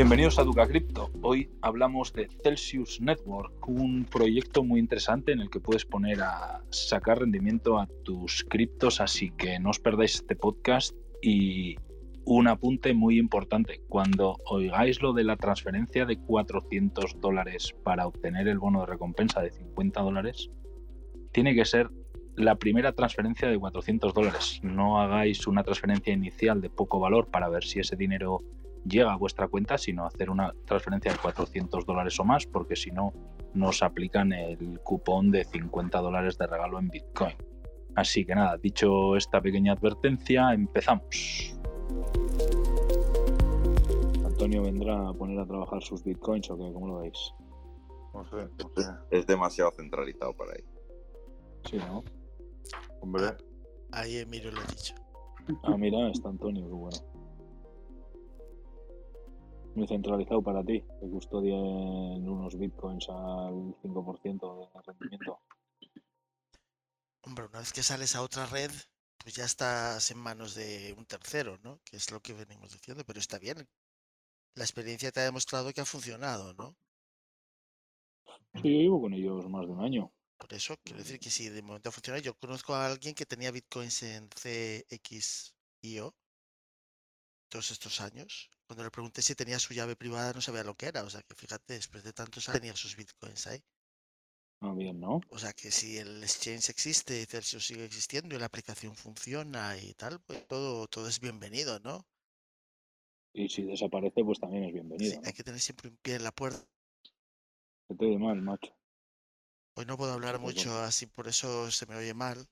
Bienvenidos a Duca Crypto. Hoy hablamos de Celsius Network, un proyecto muy interesante en el que puedes poner a sacar rendimiento a tus criptos, así que no os perdáis este podcast y un apunte muy importante. Cuando oigáis lo de la transferencia de 400 dólares para obtener el bono de recompensa de 50 dólares, tiene que ser la primera transferencia de 400 dólares. No hagáis una transferencia inicial de poco valor para ver si ese dinero llega a vuestra cuenta, sino hacer una transferencia de 400 dólares o más, porque si no, nos aplican el cupón de 50 dólares de regalo en Bitcoin. Así que nada, dicho esta pequeña advertencia, empezamos. Antonio vendrá a poner a trabajar sus bitcoins o qué, ¿cómo lo veis? No sé, no sé. Es demasiado centralizado para ahí. Sí, ¿no? Hombre, Ahí Emilio lo ha dicho. Ah, mira, está Antonio, qué bueno. Muy centralizado para ti, que custodien unos bitcoins al 5% de rendimiento. Hombre, una vez que sales a otra red, pues ya estás en manos de un tercero, ¿no? Que es lo que venimos diciendo, pero está bien. La experiencia te ha demostrado que ha funcionado, ¿no? Sí, yo llevo con ellos más de un año. Por eso, quiero decir que si de momento ha funcionado, yo conozco a alguien que tenía bitcoins en CXIO todos estos años. Cuando le pregunté si tenía su llave privada, no sabía lo que era. O sea que fíjate, después de tantos años tenía sus bitcoins ahí. Ah, bien, ¿no? O sea que si el exchange existe y Celsius sigue existiendo y la aplicación funciona y tal, pues todo, todo es bienvenido, ¿no? Y si desaparece, pues también es Sí, bienvenido. ¿no? hay que tener siempre un pie en la puerta. Que te oye mal, macho. Hoy no puedo hablar corta. mucho, así por eso se me oye mal.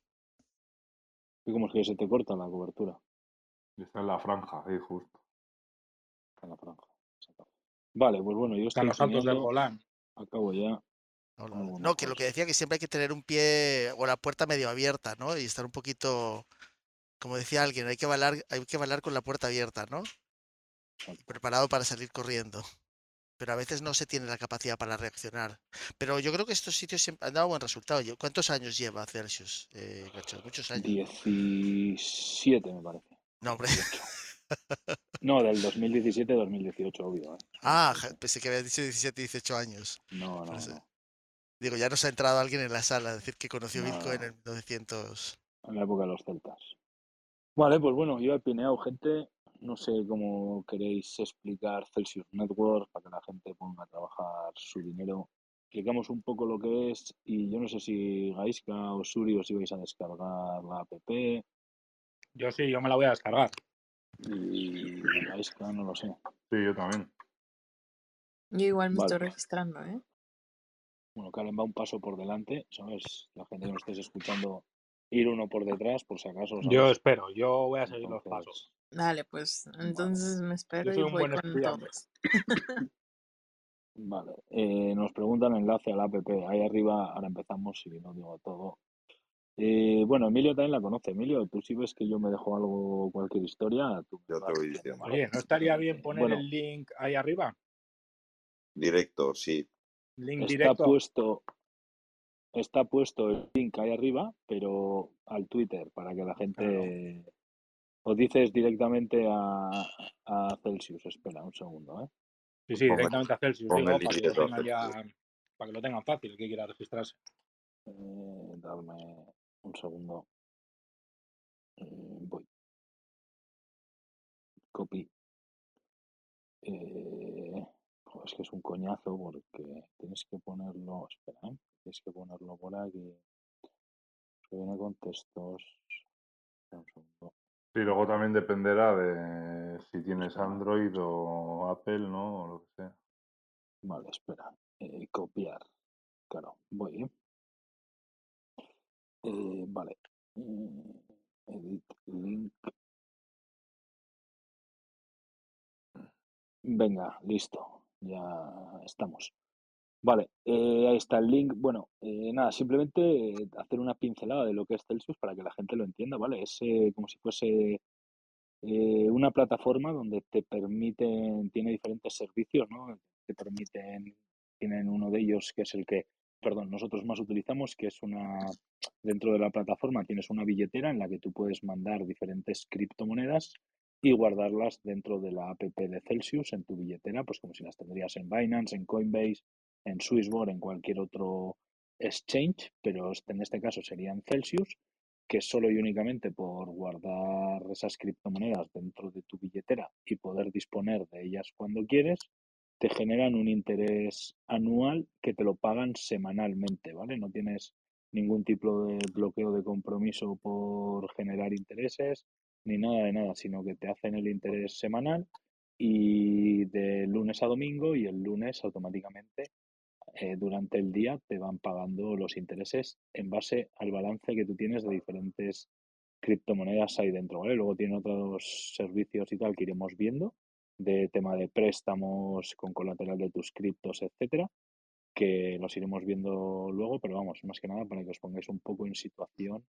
Y como es que se te corta la cobertura está en la franja, ahí justo. En la franja. Vale, pues bueno, yo Están estoy los altos del Golán. acabo ya. No, que lo que decía que siempre hay que tener un pie o la puerta medio abierta, ¿no? Y estar un poquito, como decía alguien, hay que bailar, hay que bailar con la puerta abierta, ¿no? Preparado para salir corriendo. Pero a veces no se tiene la capacidad para reaccionar. Pero yo creo que estos sitios siempre han dado buen resultado. ¿Cuántos años lleva Celsius, eh? Muchos años. 17, me parece. No, hombre. 18. No, del 2017-2018, obvio. ¿eh? Ah, pensé que habías dicho 17, 18 años. No, no, no. Digo, ya nos ha entrado alguien en la sala a decir que conoció No, Bitcoin en 1900. En la época de los celtas. Vale, pues bueno, yo he pineado gente. No sé cómo queréis explicar Celsius Network para que la gente ponga a trabajar su dinero. Explicamos un poco lo que es y yo no sé si Gaiska o Suri os ibais a descargar la app Yo sí, yo me la voy a descargar. Y Gaiska no lo sé. Sí, yo también. Yo igual me Vale. estoy registrando, ¿eh? Bueno, Karen va un paso por delante, ¿sabes? La gente que nos estéis escuchando, ir uno por detrás, por si acaso. ¿sabes? Yo espero, yo voy a seguir los pasos. Dale, pues entonces me espero soy y un voy buen con todos. Vale, eh, nos preguntan enlace a la app. Ahí arriba, ahora empezamos, si no digo todo. Eh, bueno, Emilio también la conoce. Emilio, tú si ves que yo me dejo algo, cualquier historia, tú Yo te voy diciendo. Oye, ¿no estaría bien poner Bueno. el link ahí arriba? Directo, sí. Link Está directo. puesto, está puesto el link ahí arriba, pero al Twitter, para que la gente... Os dices directamente a, a Celsius. Espera un segundo, ¿eh? Sí, sí, directamente a Celsius, digo, para que lo tengan ya, Celsius. para que lo tengan fácil, el que quiera registrarse. Eh, dadme un segundo. Eh, voy. Copy. Eh, es que es un coñazo porque tienes que ponerlo. Espera, ¿eh? Tienes que ponerlo por aquí. Que viene con textos. Un segundo. Sí, luego también dependerá de si tienes Android o Apple, ¿no? O lo que sea. Vale, espera. Eh, copiar. Claro, voy. ¿Eh? Vale. Mm, Edit link. Venga, listo. Ya estamos. Vale, eh, ahí está el link. Bueno, eh, nada, simplemente eh, hacer una pincelada de lo que es Celsius para que la gente lo entienda, ¿vale? Es eh, como si fuese una plataforma donde te permiten, tiene diferentes servicios, ¿no? Te permiten, tienen uno de ellos que es el que, perdón, nosotros más utilizamos, que es una, dentro de la plataforma tienes una billetera en la que tú puedes mandar diferentes criptomonedas y guardarlas dentro de la app de Celsius en tu billetera, pues como si las tendrías en Binance, en Coinbase, en Swissborn, en cualquier otro exchange, pero este- en este caso serían Celsius, que solo y únicamente por guardar esas criptomonedas dentro de tu billetera y poder disponer de ellas cuando quieres, te generan un interés anual que te lo pagan semanalmente, ¿vale? No tienes ningún tipo de bloqueo de compromiso por generar intereses ni nada de nada, sino que te hacen el interés semanal y de lunes a domingo y el lunes automáticamente eh, durante el día te van pagando los intereses en base al balance que tú tienes de diferentes criptomonedas ahí dentro, ¿vale? Luego tienen otros servicios y tal que iremos viendo de tema de préstamos con colateral de tus criptos, etcétera, que los iremos viendo luego, pero vamos, más que nada para que os pongáis un poco en situación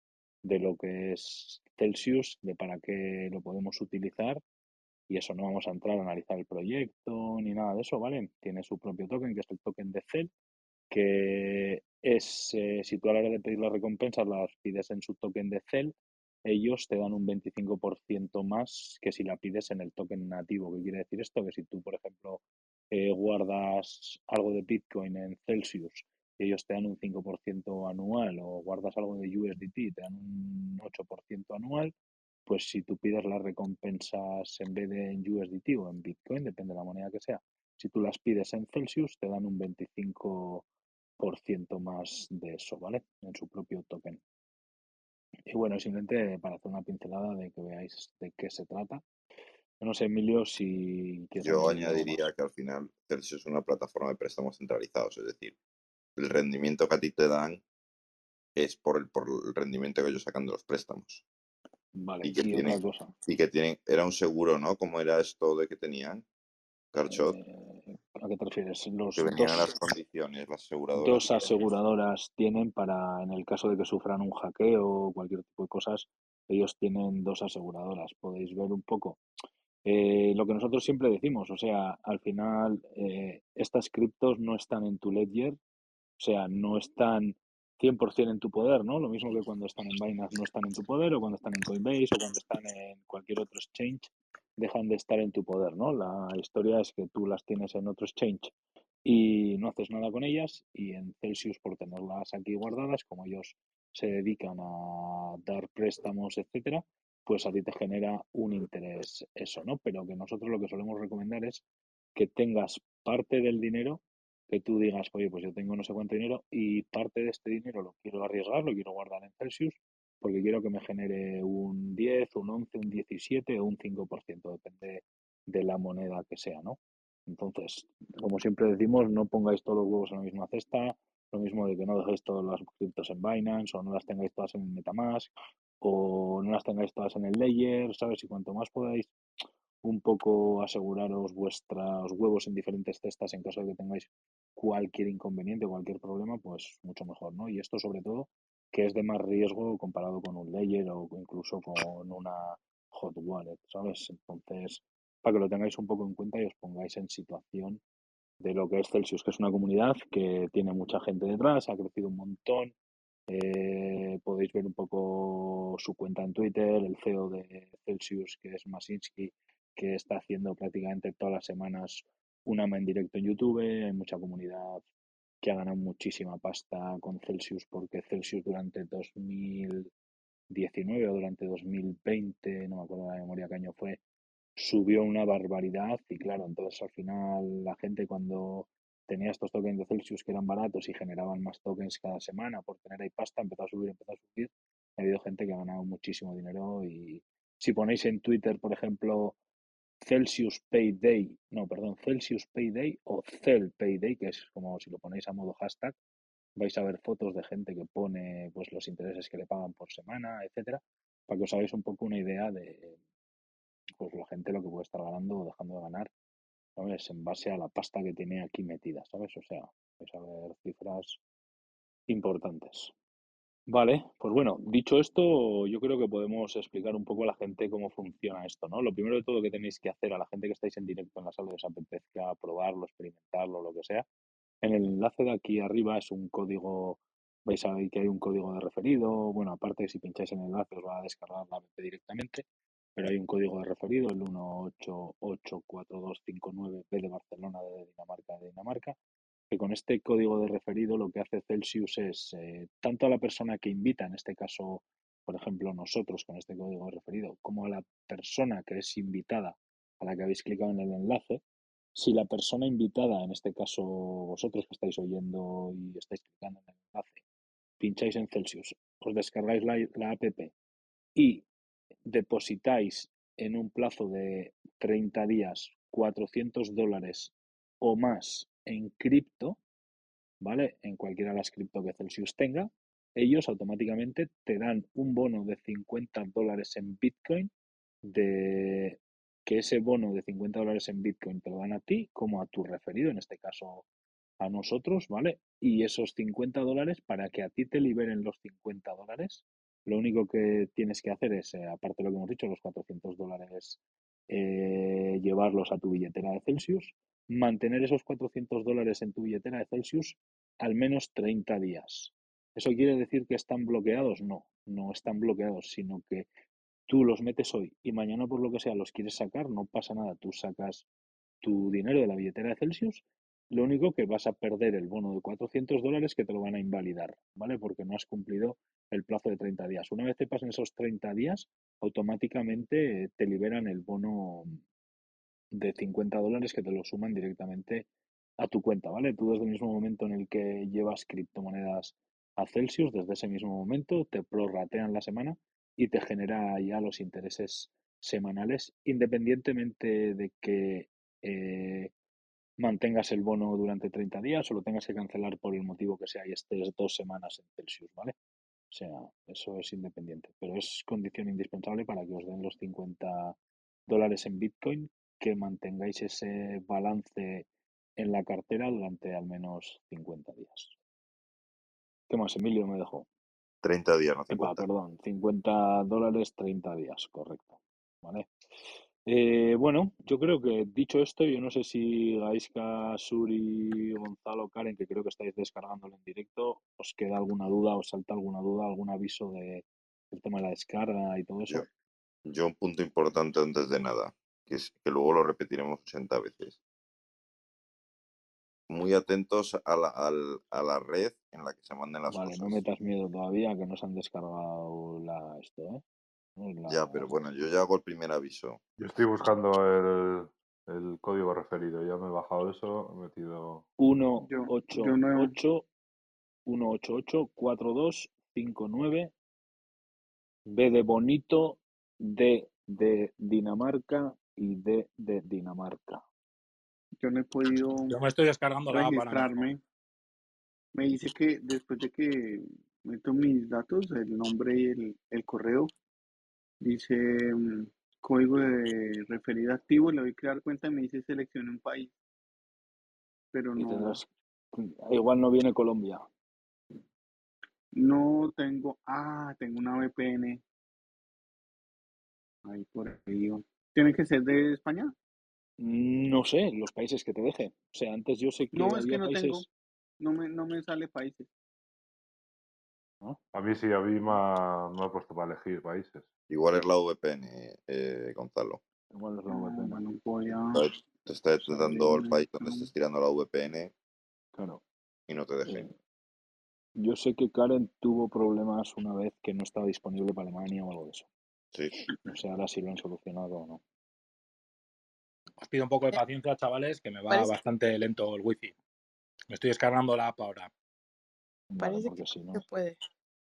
de lo que es Celsius, de para qué lo podemos utilizar y eso no vamos a entrar a analizar el proyecto ni nada de eso, ¿vale? Tiene su propio token, que es el token de Cel, que es, eh, si tú a la hora de pedir las recompensas las pides en su token de Cel, ellos te dan un 25% más que si la pides en el token nativo. ¿Qué quiere decir esto? Que si tú, por ejemplo, eh, guardas algo de Bitcoin en Celsius y ellos te dan un 5% anual o guardas algo de USDT te dan un 8% anual, pues si tú pides las recompensas en vez de en USDT o en Bitcoin, depende de la moneda que sea, si tú las pides en Celsius, te dan un 25% más de eso, ¿vale? En su propio token. Y bueno, simplemente para hacer una pincelada de que veáis de qué se trata. No sé, Emilio, si Yo añadiría que al final Celsius es una plataforma de préstamos centralizados, es decir, el rendimiento que a ti te dan es por el, por el rendimiento que ellos sacan de los préstamos. Vale, Y que y tienen, cosa. y que tienen, era un seguro, ¿no? ¿Cómo era esto de que tenían? Carchot, eh, ¿A qué te refieres? Los que venían dos, las condiciones, las aseguradoras. dos aseguradoras tienen para, en el caso de que sufran un hackeo o cualquier tipo de cosas, ellos tienen dos aseguradoras. Podéis ver un poco eh, lo que nosotros siempre decimos, o sea, al final eh, estas criptos no están en tu ledger, o sea, no están 100% en tu poder, ¿no? Lo mismo que cuando están en Binance no están en tu poder, o cuando están en Coinbase, o cuando están en cualquier otro exchange, dejan de estar en tu poder, ¿no? La historia es que tú las tienes en otro exchange y no haces nada con ellas, y en Celsius, por tenerlas aquí guardadas, como ellos se dedican a dar préstamos, etcétera, pues a ti te genera un interés eso, ¿no? Pero que nosotros lo que solemos recomendar es que tengas parte del dinero que tú digas, oye, pues yo tengo no sé cuánto dinero y parte de este dinero lo quiero arriesgar, lo quiero guardar en Celsius porque quiero que me genere un 10, un 11, un 17 o un 5%, depende de la moneda que sea, ¿no? Entonces, como siempre decimos, no pongáis todos los huevos en la misma cesta, lo mismo de que no dejéis todas las criptos en Binance o no las tengáis todas en Metamask o no las tengáis todas en el layer, ¿sabes? Y cuanto más podáis un poco aseguraros vuestros huevos en diferentes cestas en caso de que tengáis cualquier inconveniente cualquier problema, pues mucho mejor, ¿no? Y esto sobre todo que es de más riesgo comparado con un layer o incluso con una hot wallet, ¿sabes? Entonces, para que lo tengáis un poco en cuenta y os pongáis en situación de lo que es Celsius, que es una comunidad que tiene mucha gente detrás, ha crecido un montón. Eh, podéis ver un poco su cuenta en Twitter, el CEO de Celsius, que es Masinski, que está haciendo prácticamente todas las semanas una en directo en YouTube. Hay mucha comunidad que ha ganado muchísima pasta con Celsius porque Celsius durante 2019 o durante 2020, no me acuerdo de la memoria qué año fue, subió una barbaridad y claro, entonces al final la gente cuando tenía estos tokens de Celsius que eran baratos y generaban más tokens cada semana por tener ahí pasta, empezó a subir, empezó a subir. Ha habido gente que ha ganado muchísimo dinero y si ponéis en Twitter, por ejemplo, Celsius Payday, no, perdón, Celsius Payday o Cel Payday, que es como si lo ponéis a modo hashtag, vais a ver fotos de gente que pone pues los intereses que le pagan por semana, etcétera, para que os hagáis un poco una idea de pues la gente lo que puede estar ganando o dejando de ganar, ¿sabes? En base a la pasta que tiene aquí metida, ¿sabes? O sea, vais a ver cifras importantes. Vale, pues bueno, dicho esto, yo creo que podemos explicar un poco a la gente cómo funciona esto, ¿no? Lo primero de todo que tenéis que hacer a la gente que estáis en directo en la sala de os apetezca probarlo, experimentarlo, lo que sea. En el enlace de aquí arriba es un código, vais a ver que hay un código de referido. Bueno, aparte si pincháis en el enlace os va a descargar la app directamente. pero hay un código de referido, el 1884259B de Barcelona, de Dinamarca, de Dinamarca, que con este código de referido lo que hace Celsius es, eh, tanto a la persona que invita, en este caso, por ejemplo, nosotros con este código de referido, como a la persona que es invitada, a la que habéis clicado en el enlace, si la persona invitada, en este caso vosotros que estáis oyendo y estáis clicando en el enlace, pincháis en Celsius, os descargáis la, la app y depositáis en un plazo de 30 días 400 dólares o más en cripto, ¿vale? En cualquiera de las cripto que Celsius tenga, ellos automáticamente te dan un bono de 50 dólares en Bitcoin, de que ese bono de 50 dólares en Bitcoin te lo dan a ti como a tu referido, en este caso a nosotros, ¿vale? Y esos 50 dólares, para que a ti te liberen los 50 dólares, lo único que tienes que hacer es, eh, aparte de lo que hemos dicho, los 400 dólares, eh, llevarlos a tu billetera de Celsius, mantener esos 400 dólares en tu billetera de Celsius al menos 30 días. ¿Eso quiere decir que están bloqueados? No, no están bloqueados, sino que tú los metes hoy y mañana por lo que sea los quieres sacar, no pasa nada, tú sacas tu dinero de la billetera de Celsius, lo único que vas a perder el bono de 400 dólares que te lo van a invalidar, ¿vale? Porque no has cumplido el plazo de 30 días. Una vez te pasen esos 30 días, automáticamente te liberan el bono de 50 dólares que te lo suman directamente a tu cuenta, ¿vale? Tú desde el mismo momento en el que llevas criptomonedas a Celsius, desde ese mismo momento te prorratean la semana y te genera ya los intereses semanales, independientemente de que eh, mantengas el bono durante 30 días o lo tengas que cancelar por el motivo que sea y estés dos semanas en Celsius, ¿vale? O sea, eso es independiente, pero es condición indispensable para que os den los 50 dólares en Bitcoin, que mantengáis ese balance en la cartera durante al menos 50 días. ¿Qué más, Emilio, me dejó? 30 días, no Epa, 50. perdón, 50 dólares, 30 días, correcto. ¿Vale? Eh, bueno, yo creo que dicho esto, yo no sé si Gaisca, Suri, Gonzalo, Karen, que creo que estáis descargándolo en directo, os queda alguna duda, os salta alguna duda, algún aviso de, del tema de la descarga y todo eso. Yo, yo un punto importante antes de nada, que es que luego lo repetiremos 80 veces. Muy atentos a la, al- a la red en la que se manden las Vale, cosas. no metas miedo todavía, que no se han descargado la, esto, ¿eh? Ya, pero bueno, yo ya hago el primer aviso. Yo estoy buscando el, el código referido. Ya me he bajado eso, he metido. 1 Yo- 8 yo no- 8 188 4259 B de bonito D de Dinamarca y D de Dinamarca. Yo no he podido Yo me estoy descargando la registrarme. Me dice que después de que meto mis datos, el nombre y el, el correo, dice mm, código de referido activo, le doy crear cuenta y me dice seleccione un país. Pero no, tendrás, igual no viene Colombia. no tengo, ah, tengo una VPN. Ahí por ahí. Oh. ¿Tiene que ser de España? No sé, los países que te deje. O sea, antes yo sé que No, es que no países. tengo. No me, no me sale países. A mí sí, a mí me ha, me ha puesto para elegir países. Igual es la VPN, eh, Gonzalo. Igual es la Ah, VPN. bueno, voy a... Está- Te está detectando el país donde estés tirando la VPN Claro. y no te deje. Eh, yo sé que Karen tuvo problemas una vez que no estaba disponible para Alemania o algo de eso. Sí. No sé ahora si lo han solucionado o no. Os pido un poco de paciencia, chavales, que me va Parece- bastante lento el wifi. Me estoy descargando la app ahora. Vale, Parece porque si no. Se puede.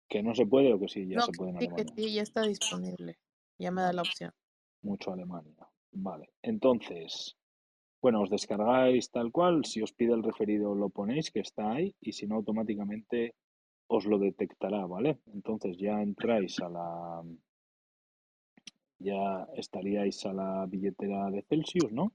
Que no se puede o que sí, ya no, se puede en sí, que sí, ya está disponible. Ya me da la opción. Mucho Alemania. Vale. Entonces, bueno, os descargáis tal cual. Si os pide el referido, lo ponéis, que está ahí. Y si no, automáticamente os lo detectará, ¿vale? Entonces ya entráis a la. Ya estaríais a la billetera de Celsius, ¿no?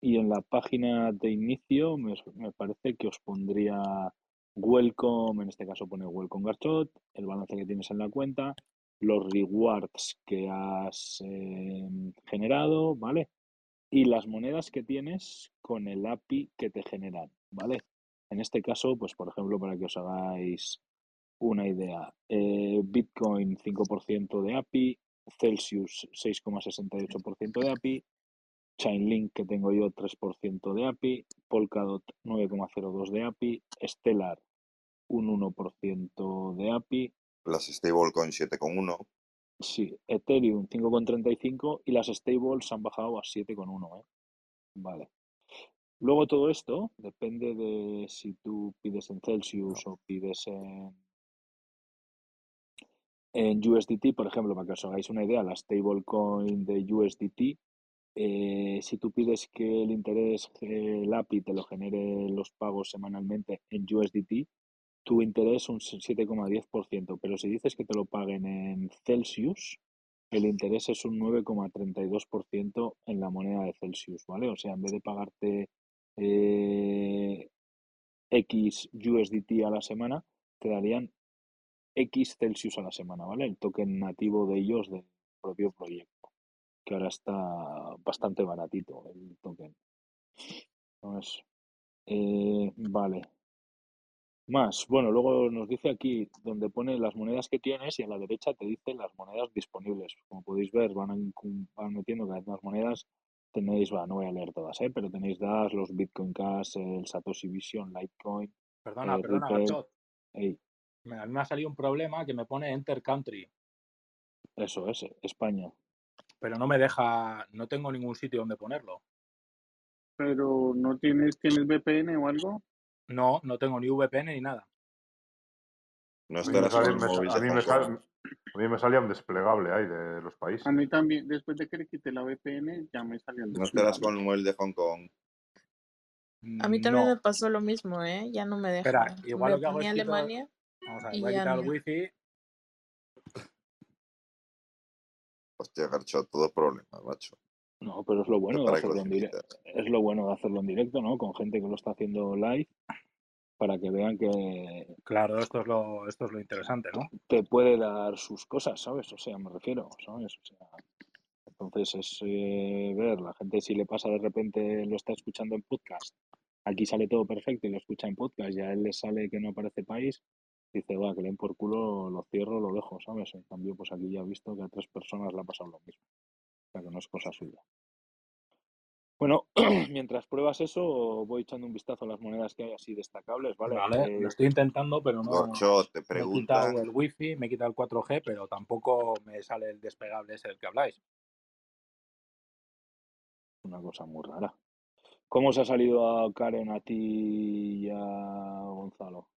Y en la página de inicio me, me parece que os pondría welcome, en este caso pone welcome Garchot, el balance que tienes en la cuenta, los rewards que has eh, generado, ¿vale? Y las monedas que tienes con el API que te generan, ¿vale? En este caso, pues por ejemplo, para que os hagáis una idea, eh, Bitcoin 5% de API, Celsius 6,68% de API, Chainlink que tengo yo 3% de API, Polkadot 9,02 de API, Stellar un 1% de API, Las stablecoin 7,1. sí, Ethereum 5,35 y las stables han bajado a 7,1. ¿eh? Vale. Luego todo esto depende de si tú pides en Celsius o pides en, en USDT, por ejemplo, para que os hagáis una idea, la stablecoin de USDT, eh, si tú pides que el interés, eh, el API te lo genere los pagos semanalmente en USDT, tu interés es un 7,10%, pero si dices que te lo paguen en Celsius, el interés es un 9,32% en la moneda de Celsius, ¿vale? O sea, en vez de pagarte eh, X USDT a la semana, te darían X Celsius a la semana, ¿vale? El token nativo de ellos del propio proyecto, que ahora está bastante baratito el token. Entonces, eh, vale. Más, bueno, luego nos dice aquí donde pone las monedas que tienes y a la derecha te dice las monedas disponibles. Como podéis ver, van, van metiendo cada vez más monedas. Tenéis, va, no voy a leer todas, ¿eh? pero tenéis DAS, los Bitcoin Cash, el Satoshi Vision, Litecoin, Perdona, eh, perdona. Ey, A mí me ha salido un problema que me pone Enter Country, eso es, España. pero no me deja, no tengo ningún sitio donde ponerlo. Pero no tienes, ¿tienes VPN o algo? No, no tengo ni VPN ni nada. No A mí me, sale- a mí me Hong sale- Kong. a mí me salía un desplegable ahí de los países. A mí también, después de que le quité la VPN, ya me salió el No estarás desplegable. con el móvil de Hong Kong. A mí también No. me pasó lo mismo, ¿eh? Ya no me deja. Espera, igual me lo que hago ponía es quito- Alemania Vamos a ver, y voy a ya quitar el wifi. Hostia, Garcho, todo problema, macho. No, pero es lo bueno de hacerlo en directo. Es lo bueno de hacerlo en directo, ¿no? Con gente que lo está haciendo live para que vean que Claro, esto es lo, esto es lo interesante, ¿no? te puede dar sus cosas, ¿sabes? O sea, me refiero, ¿sabes? O sea, entonces es eh, ver, la gente si le pasa de repente lo está escuchando en podcast, aquí sale todo perfecto y lo escucha en podcast y a él le sale que no aparece país, dice, va, que le den por culo, lo cierro, lo dejo, ¿sabes? En cambio, pues aquí ya he visto que a tres personas le ha pasado lo mismo, o sea, que no es cosa suya. Bueno, mientras pruebas eso, voy echando un vistazo a las monedas que hay así destacables, ¿vale? Vale, Eh, lo estoy intentando, pero no. Gorcho, te Me he quitado el wifi, me he quitado el 4G, pero tampoco me sale el despegable ese del que habláis. una cosa muy rara. ¿Cómo os ha salido a Karen, a ti y a Gonzalo?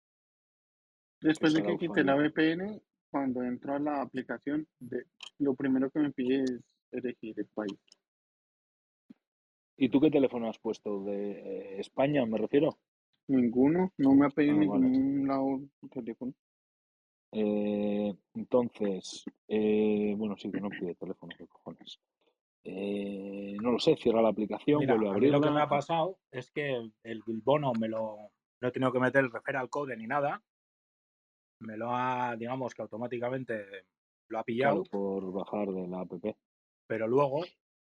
Después de que quité la. VPN, cuando entro a la aplicación, de, lo primero que me pide es elegir el país. ¿Y tú qué teléfono has puesto? ¿De eh, España, me refiero? Ninguno, no me ha pedido Ah, vale. ningún lado teléfono. Eh, entonces, eh, bueno, sí que no pide teléfono, qué cojones. Eh, no lo sé, cierra la aplicación, Mira, vuelve a a mí lo que me abrirla. ha pasado es que el, el bono me lo no he tenido que meter el referral code ni nada. Me lo ha, digamos que automáticamente lo ha Claro, pillado, por bajar de la app. pero luego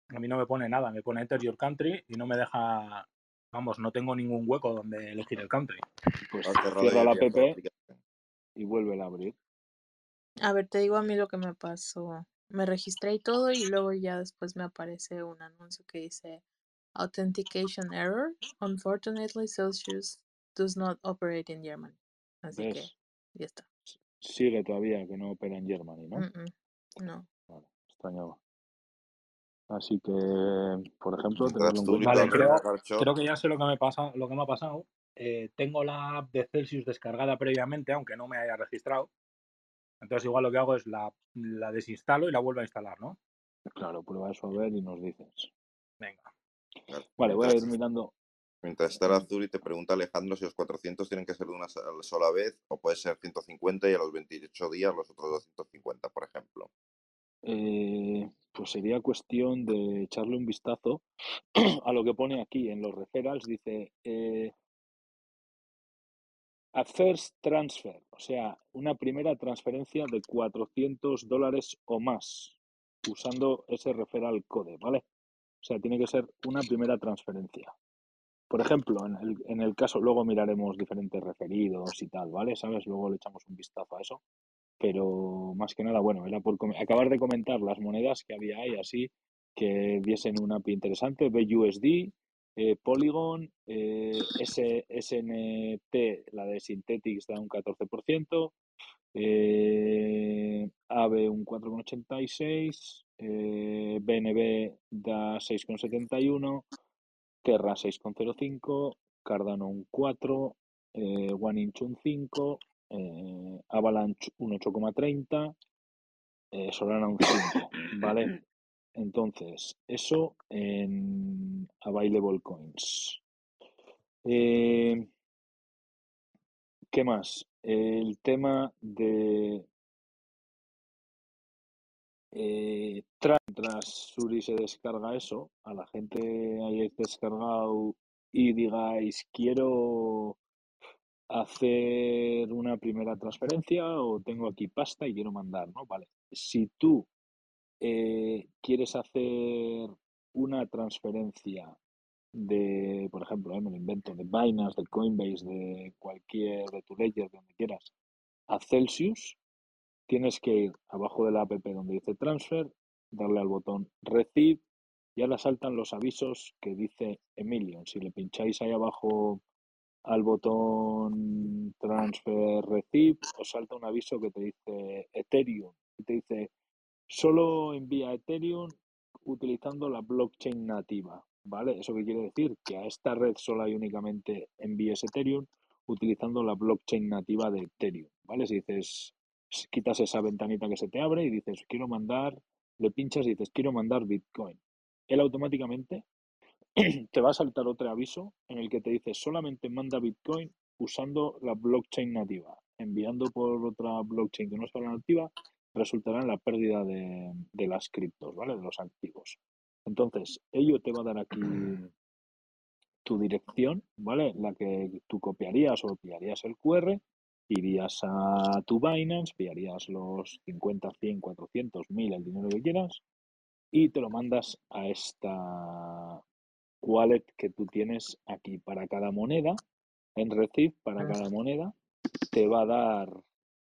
a mí no me pone nada, me pone enter your country y no me deja, vamos, no tengo ningún hueco donde elegir el country. Pues cierra y la app y vuelve a abrir. A ver, te digo a mí lo que me pasó. Me registré y todo y luego ya después me aparece un anuncio que dice Authentication error. Unfortunately, Celsius does not operate in Germany. Así que. Ya está. Sigue todavía que no opera en Germany, ¿no? Mm, mm, No. Vale, extrañaba. Así que, por ejemplo. Vale, gritas, creo, que ya sé lo que me pasa, lo que me ha pasado. Eh, tengo la app de Celsius descargada previamente, aunque no me haya registrado. Entonces igual lo que hago es la, la desinstalo y la vuelvo a instalar, ¿no? Claro, prueba eso a ver y nos dices. Venga. Vale, voy a ir mirando. Mientras está el azul y te pregunta Alejandro si los 400 tienen que ser de una so- sola vez o puede ser 150 y a los 28 días los otros 250, por ejemplo. Eh, pues sería cuestión de echarle un vistazo a lo que pone aquí en los referrals. Dice eh, a first transfer, o sea, una primera transferencia de 400 dólares o más usando ese referral code, ¿vale? O sea, tiene que ser una primera transferencia. Por ejemplo, en el, en el caso, luego miraremos diferentes referidos y tal, ¿vale? ¿Sabes? Luego le echamos un vistazo a eso. pero más que nada, bueno, era por acabar de comentar las monedas que había ahí, así que diesen un API interesante, BUSD, eh, Polygon, eh, SNT, la de Synthetix da un 14%, eh, AVE un 4,86, eh, BNB da 6,71, Terra 6,05, Cardano un 4, eh, OneInch un 5, eh, Avalanche un 8,30, eh, Solana un 5, ¿vale? Entonces, eso en Available Coins. Eh, ¿qué más? El tema de eh, tra- mientras Suri se descarga eso, a la gente hayáis descargado y digáis quiero hacer una primera transferencia o tengo aquí pasta y quiero mandar, ¿no? Vale. Si tú eh, quieres hacer una transferencia de, por ejemplo, eh, me lo invento, de Binance, de Coinbase, de cualquier, de tu ledger, de donde quieras, a Celsius, tienes que ir abajo de la app donde dice transfer, darle al botón receive y ahora saltan los avisos que dice Emilion. Si le pincháis ahí abajo al botón transfer receive, os salta un aviso que te dice Ethereum y te dice solo envía Ethereum utilizando la blockchain nativa, ¿vale? ¿Eso qué quiere decir? Que a esta red solo y únicamente envíes Ethereum utilizando la blockchain nativa de Ethereum, ¿vale? Si dices, quitas esa ventanita que se te abre y dices, quiero mandar, le pinchas y dices, quiero mandar Bitcoin. Él automáticamente te va a saltar otro aviso en el que te dice, solamente manda Bitcoin usando la blockchain nativa. Enviando por otra blockchain que no sea la nativa, resultará en la pérdida de, de las criptos, ¿vale? De los activos. Entonces, ello te va a dar aquí tu dirección, ¿vale? La que tú copiarías o pillarías el QR, irías a tu Binance, pillarías los 50, 100, 400, 1000, el dinero que quieras, y te lo mandas a esta wallet que tú tienes aquí para cada moneda, en Receive, para cada moneda, te va a dar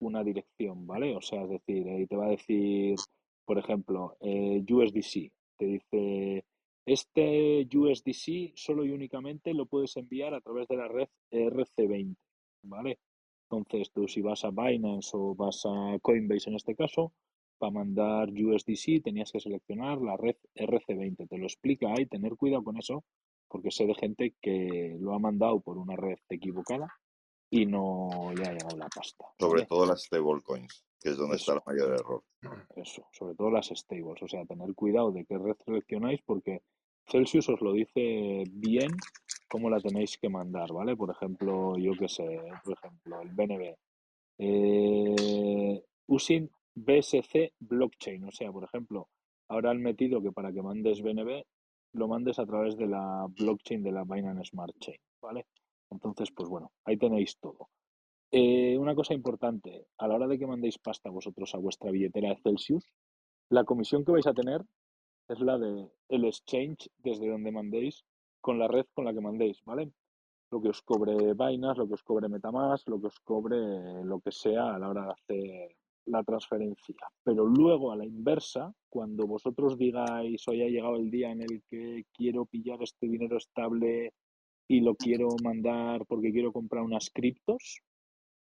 una dirección, ¿vale? O sea, es decir, ahí te va a decir, por ejemplo, eh, USDC, te dice, este USDC solo y únicamente lo puedes enviar a través de la red RC20, ¿vale? Entonces, tú si vas a Binance o vas a Coinbase en este caso, para mandar USDC tenías que seleccionar la red RC20. Te lo explica ahí, tener cuidado con eso, porque sé de gente que lo ha mandado por una red equivocada y no le ha llegado la pasta. Sobre todo las stablecoins, que es donde está el Eso. mayor error. Eso, sobre todo las stables, o sea, tener cuidado de qué red seleccionáis porque Celsius os lo dice bien cómo la tenéis que mandar, ¿vale? Por ejemplo, yo qué sé, por ejemplo, el BNB. Eh, using BSC blockchain, o sea, por ejemplo, ahora han metido que para que mandes BNB lo mandes a través de la blockchain de la Binance Smart Chain, ¿vale? Entonces, pues bueno, ahí tenéis todo. Eh, una cosa importante, a la hora de que mandéis pasta vosotros a vuestra billetera de Celsius, la comisión que vais a tener es la de el exchange desde donde mandéis con la red con la que mandéis, ¿vale? Lo que os cobre Binance, lo que os cobre Metamask, lo que os cobre lo que sea a la hora de hacer la transferencia. Pero luego a la inversa, cuando vosotros digáis hoy ha llegado el día en el que quiero pillar este dinero estable y lo quiero mandar porque quiero comprar unas criptos,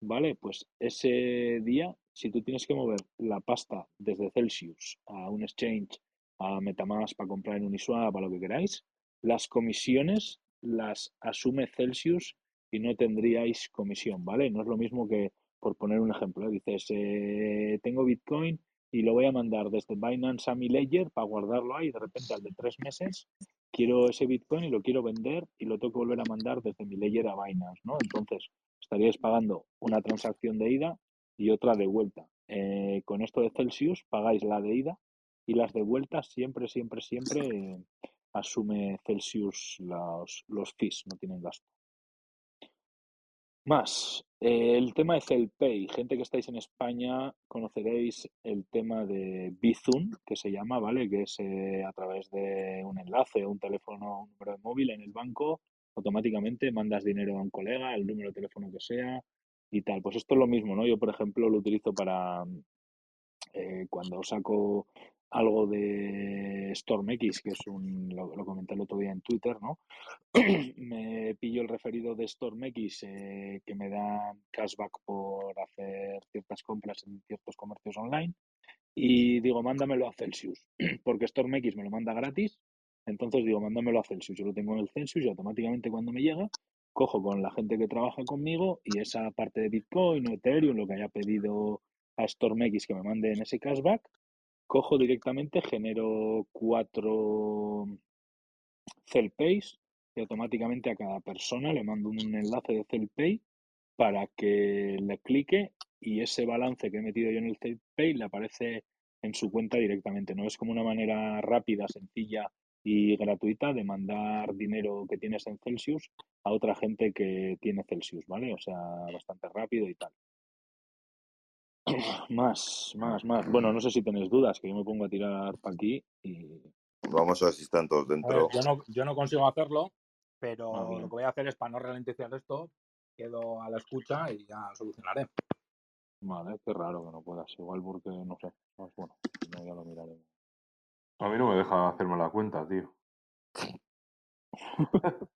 ¿vale? Pues ese día, si tú tienes que mover la pasta desde Celsius a un exchange, a Metamask para comprar en Uniswap, a lo que queráis, las comisiones las asume Celsius y no tendríais comisión, ¿vale? No es lo mismo que, por poner un ejemplo, dices, eh, tengo Bitcoin y lo voy a mandar desde Binance a mi Ledger para guardarlo ahí de repente al de tres meses quiero ese Bitcoin y lo quiero vender y lo tengo que volver a mandar desde mi Ledger a Binance, ¿no? Entonces estaríais pagando una transacción de ida y otra de vuelta. Eh, con esto de Celsius pagáis la de ida y las de vuelta siempre, siempre, siempre asume Celsius los, los fees, no tienen gasto. Más, eh, el tema de Celpay. Gente que estáis en España conoceréis el tema de Bizum, que se llama, ¿vale? Que es eh, a través de un enlace un teléfono, un número de móvil en el banco, automáticamente mandas dinero a un colega, el número de teléfono que sea, y tal. Pues esto es lo mismo, ¿no? Yo, por ejemplo, lo utilizo para eh, cuando saco algo de StormX, que es un, lo, lo comenté el otro día en Twitter, ¿no? me pillo el referido de StormX eh, que me dan cashback por hacer ciertas compras en ciertos comercios online y digo, mándamelo a Celsius, porque StormX me lo manda gratis, entonces digo, mándamelo a Celsius, yo lo tengo en el Celsius y automáticamente cuando me llega, cojo con la gente que trabaja conmigo y esa parte de Bitcoin o Ethereum, lo que haya pedido a StormX que me mande en ese cashback, cojo directamente, genero cuatro CellPays y automáticamente a cada persona le mando un enlace de CellPay para que le clique y ese balance que he metido yo en el CellPay le aparece en su cuenta directamente. No es como una manera rápida, sencilla y gratuita de mandar dinero que tienes en Celsius a otra gente que tiene Celsius, ¿vale? O sea, bastante rápido y tal. Más, más, más. Bueno, no sé si tenéis dudas, que yo me pongo a tirar para aquí y... Vamos a ver si están todos ver, dentro. yo no, yo no consigo hacerlo, pero Ah, lo que voy a hacer es para no ralentizar esto, quedo a la escucha y ya solucionaré. Vale, qué raro que no puedas. Igual porque, no sé. Pues bueno, ya lo miraremos. A mí no me deja hacerme la cuenta, tío.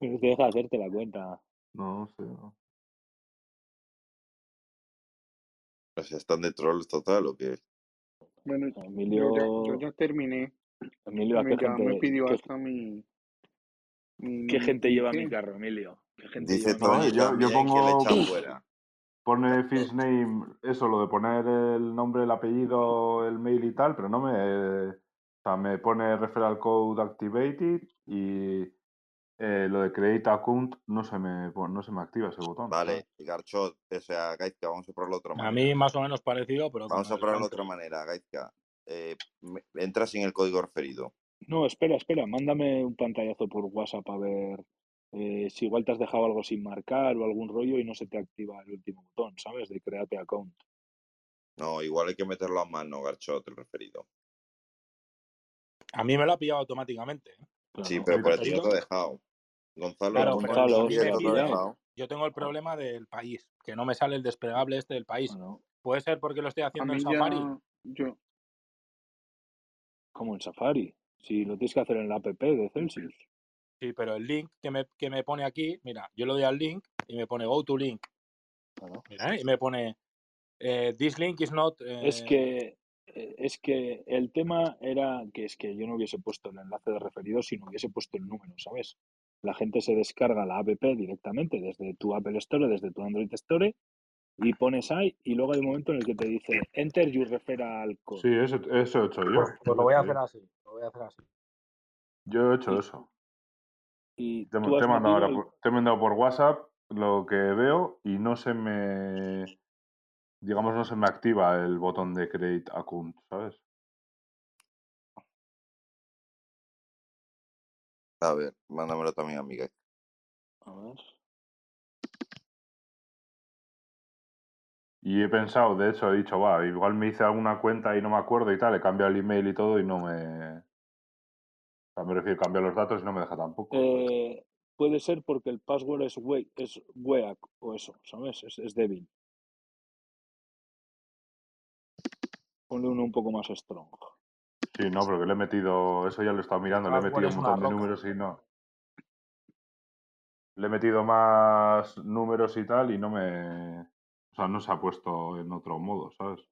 No te deja hacerte la cuenta. No, no sé. no. O sea, ¿están de trolls total o qué? Bueno, yo Emilio, ya, yo ya terminé. Emilio, ¿a Me, qué ya me pidió qué, hasta mi, mi, qué gente lleva mi carro, Emilio? ¿Qué gente Dice lleva No, yo, yo pongo. Pone first name, eso, lo de poner el nombre, el apellido, el mail y tal, pero no me. O sea, me pone referral code activated y eh, lo de create account no se me no se me activa ese botón. Vale, Garchot, o sea, Gaizka, vamos a probarlo de otra A manera. mí más o menos parecido, pero Vamos a el probarlo de otra manera, Gaizka. Eh, entras sin el código referido. No, espera, espera, mándame un pantallazo por WhatsApp a ver eh, si igual te has dejado algo sin marcar o algún rollo y no se te activa el último botón, ¿sabes? De create account. No, igual hay que meterlo a mano, Garchot, el referido. A mí me lo ha pillado automáticamente. ¿eh? Sí, pero Sí, por pero tío referido. te ha dejado. Gonzalo, Claro, ¿cómo pero Gonzalo, yo tengo el problema del país, que no me sale el desplegable este del país. Bueno, Puede ser porque lo estoy haciendo en Safari. ya, yo, como en Safari. Si lo tienes que hacer en la app de Celsius. Sí, pero el link que me, que me pone aquí, mira, yo le doy al link y me pone go to link. Claro. Mira, ¿eh? y me pone eh, this link is not. Es que eh, es que el tema era que es que yo no hubiese puesto el enlace de referido, sino hubiese puesto el número, ¿sabes? La gente se descarga la app directamente desde tu Apple Store, desde tu Android Store, y pones ahí, y luego hay un momento en el que te dice enter your referral code. Sí, eso, eso he hecho yo. Pues, pues eso lo voy a hacer yo. así. Lo voy a hacer así. Yo he hecho Y, eso. y Te, te mandado el, por, te he mandado por WhatsApp lo que veo y no se me, digamos, no se me activa el botón de create account, ¿sabes? A ver, mándamelo también a mi Gaizka. a ver, Y he pensado, de hecho, he dicho, va, igual me hice alguna cuenta y no me acuerdo y tal, he cambiado el email y todo y no me... O sea, me refiero a cambiar los datos y no me deja tampoco. eh, puede ser porque el password es, we, es weak o eso, ¿sabes? Es, es débil. Ponle uno un poco más strong. Sí, no, porque le he metido, eso ya lo he estado mirando, le he password metido un montón de números y no. Le he metido más números y tal y no me... O sea, no se ha puesto en otro modo, ¿sabes?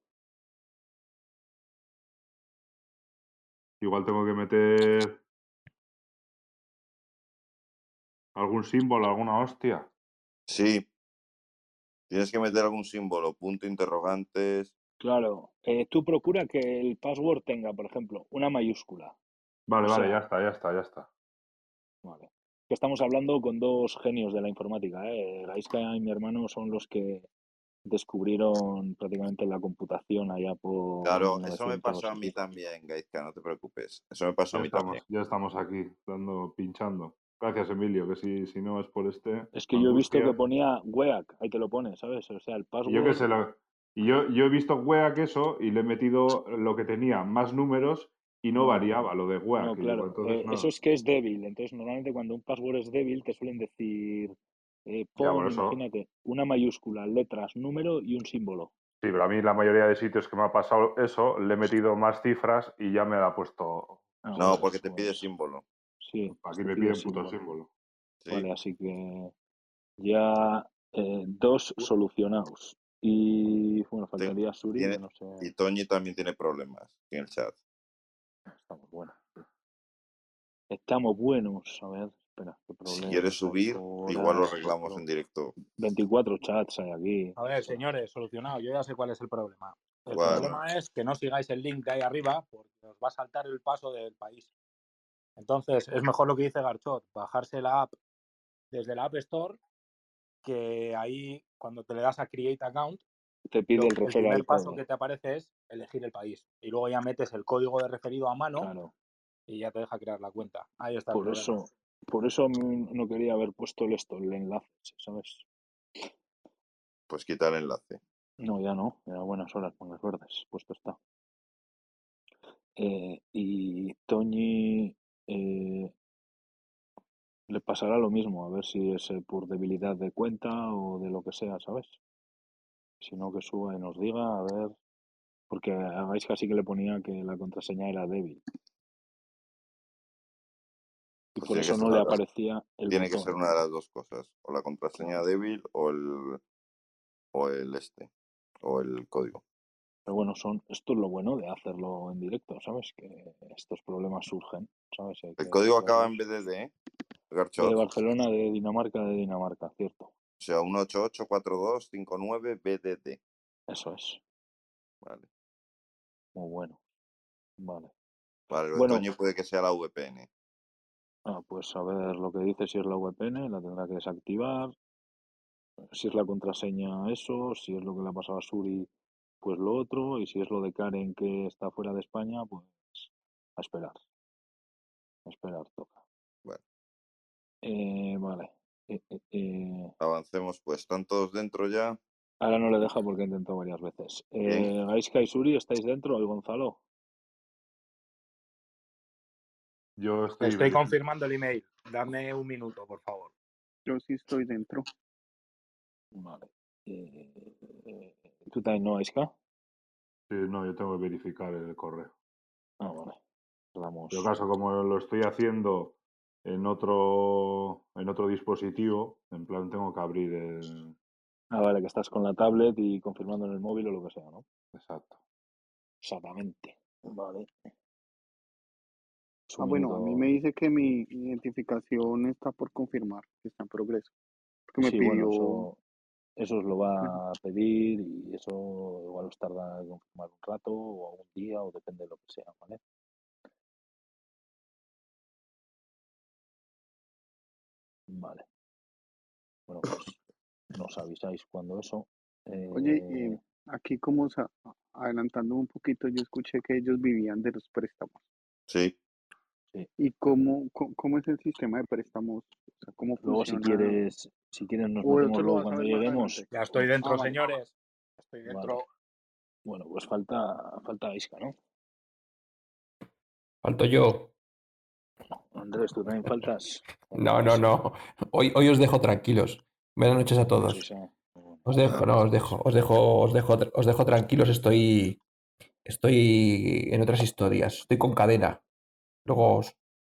Igual tengo que meter algún símbolo, alguna hostia. Sí, tienes que meter algún símbolo, punto interrogantes. Claro, eh, tú procura que el password tenga, por ejemplo, una mayúscula. Vale, O vale, ya está, ya está, ya está. vale. Que estamos hablando con dos genios de la informática, ¿eh? Gaisca y mi hermano son los que descubrieron prácticamente la computación allá por Claro, eso me 1900 pasó a mí también, Gaizka, no te preocupes. Eso me pasó Ya a mí estamos, también. ya estamos aquí, dando, pinchando. Gracias, Emilio, que si, si no es por este, Es que yo he visto que ponía WEAC, ahí te lo pone, ¿sabes? O sea, el Y yo password, sé, lo- y yo, yo he visto WEAC eso y le he metido lo que tenía, más números y no variaba lo de WEAC. no, claro, entonces eh, no. eso es que es débil. Entonces, normalmente cuando un password es débil, te suelen decir Eh, Ya, pon, imagínate, una mayúscula, letras, número y un símbolo. Sí, pero a mí la mayoría de sitios que me ha pasado eso, le he metido más cifras y ya me la ha puesto. Ah, No, porque te pide pues, símbolo. Sí, Aquí te me pide piden puto símbolo. Sí. Vale, así que ya eh, dos solucionados. Y bueno, faltaría Suri, tiene- que no sé. Y Toñi también tiene problemas en el chat. Estamos buenos. sí. Estamos buenos. A ver, espera, qué Si problemas quieres subir, igual lo arreglamos en directo. 24 chats hay aquí. A ver, señores, solucionado. Yo ya sé cuál es el problema. El problema es que no sigáis el link de ahí arriba porque os va a saltar el paso del país. Entonces, es mejor lo que dice Garchot, bajarse la app desde la App Store, que ahí cuando te le das a Create Account, Te pide el el primer paso que te aparece es elegir el país. Y luego ya metes el código de referido a mano Claro. y ya te deja crear la cuenta. Ahí está el Por problema. eso, por eso no quería haber puesto el esto, el enlace, ¿sabes? Pues quita el enlace. No, ya no, ya buenas horas, mangas verdes, puesto está. Eh, y Toñi eh, le pasará lo mismo, a ver si es eh, por debilidad de cuenta o de lo que sea, ¿sabes? Si no, que suba y nos diga, a ver, porque a Gaisca sí que le ponía que la contraseña era débil. Y Pues por eso no le de las- aparecía el Tiene que ser una de las dos cosas. O la contraseña débil o el, o el este. O el código. Pero bueno, son, esto es lo bueno de hacerlo en directo, ¿sabes? Que estos problemas surgen, ¿sabes? El código acaba en resolverlos. BDD, ¿eh? De. Barcelona, de Dinamarca, de Dinamarca, cierto. O sea, 1884259 BDD. Eso es. Vale. Muy bueno. Vale. Vale, de Bueno. Puede que sea la VPN. Ah, pues a ver lo que dice si es la VPN, la tendrá que desactivar. Si es la contraseña, eso. Si es lo que le ha pasado a Suri, pues lo otro. Y si es lo de Karen que está fuera de España, pues a esperar. A esperar, toca. Eh, vale. Eh, eh, eh, Avancemos, pues. ¿Están todos dentro ya? Ahora no le deja porque he intentado varias veces. Eh, Gaisca y Suri, ¿estáis dentro? ¿Y Gonzalo? Yo estoy. Estoy confirmando el email. Dame un minuto, por favor. Yo sí estoy dentro. Vale. Eh, eh, ¿Tú también no, Gaisca? Sí, no, yo tengo que verificar el correo. Ah, vale. Vamos. En todo caso, como lo estoy haciendo en otro, en otro dispositivo, en plan tengo que abrir el. Ah, vale, que estás con la tablet y confirmando en el móvil o lo que sea, ¿no? Exacto. Exactamente. Vale. Ah, bueno, a mí me dice que mi identificación está por confirmar, que está en progreso. Porque me Sí, pidió, bueno, eso, eso os lo va a pedir y eso igual os tarda en confirmar un rato o un día o depende de lo que sea, ¿vale? Vale. Bueno, pues nos avisáis cuando eso. oye, eh, eh, aquí como adelantando un poquito, yo escuché que ellos vivían de los préstamos. Sí. ¿Y cómo, cómo, cómo es el sistema de préstamos? O sea, ¿cómo luego si funciona? quieres, si quieres nos metemos luego cuando lleguemos. Ya estoy dentro, Ah, señores. Estoy dentro. Vale. Bueno, pues falta, falta Isca, ¿no? Falto yo. Andrés, tú también faltas. No, no, no. Hoy, hoy os dejo tranquilos. Buenas noches a todos. Os dejo, no, os dejo, os dejo, os dejo, os dejo tranquilos. Estoy, estoy en otras historias. Estoy con cadena. Luego, os-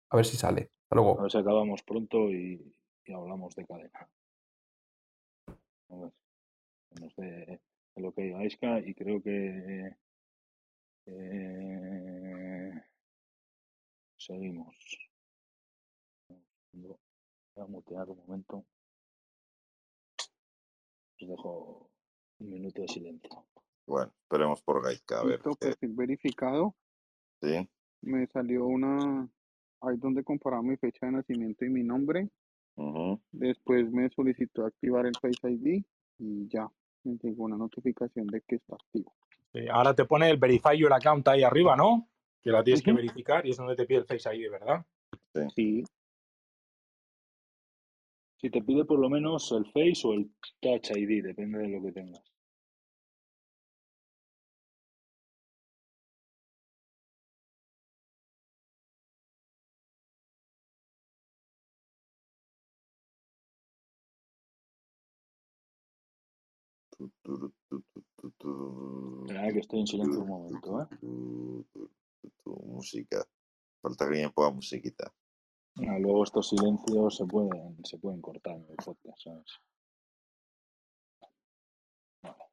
a ver si sale. Hasta A luego. ver si acabamos pronto y, y hablamos de cadena. A ver, que nos dé el ok a y creo que eh, seguimos. Voy a mutear un momento. Os dejo un minuto de silencio. Bueno, esperemos por Gaika. A ver. Qué- perfil verificado. Sí. Me salió una, ahí donde comparaba mi fecha de nacimiento y mi nombre. ujú. Después me solicitó activar el Face ID y ya me llegó una notificación de que está activo. Sí, ahora te pone el Verify Your Account ahí arriba, ¿no? Que la tienes que verificar y es donde te pide el Face ID, ¿verdad? Sí, Si te pide por lo menos el Face o el Touch ID, depende de lo que tengas. Espera, que estoy en silencio un momento, ¿eh? Tu, Música. Falta que me ponga musiquita. Ah, luego estos silencios se pueden, se pueden cortar en el podcast, ¿sabes? Vale.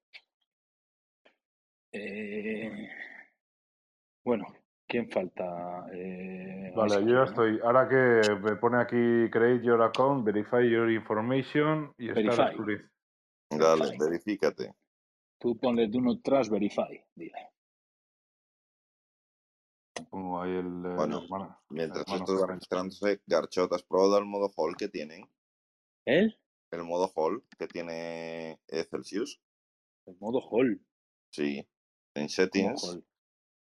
Eh, bueno, ¿quién falta? Eh, Vale, yo ya ¿no? estoy. Ahora que me pone aquí create your account, verify your information y Zurich. Dale, verifícate. Tú ponle do not trust verify, dile. Pongo ahí el, el Bueno, hermano. Mientras hermano esto va Ferrer. registrándose, Garchot, ¿has probado el modo Hall que tienen? ¿El? El modo Hall que tiene Celsius. El modo hall. Sí. En ¿Cómo settings, hall?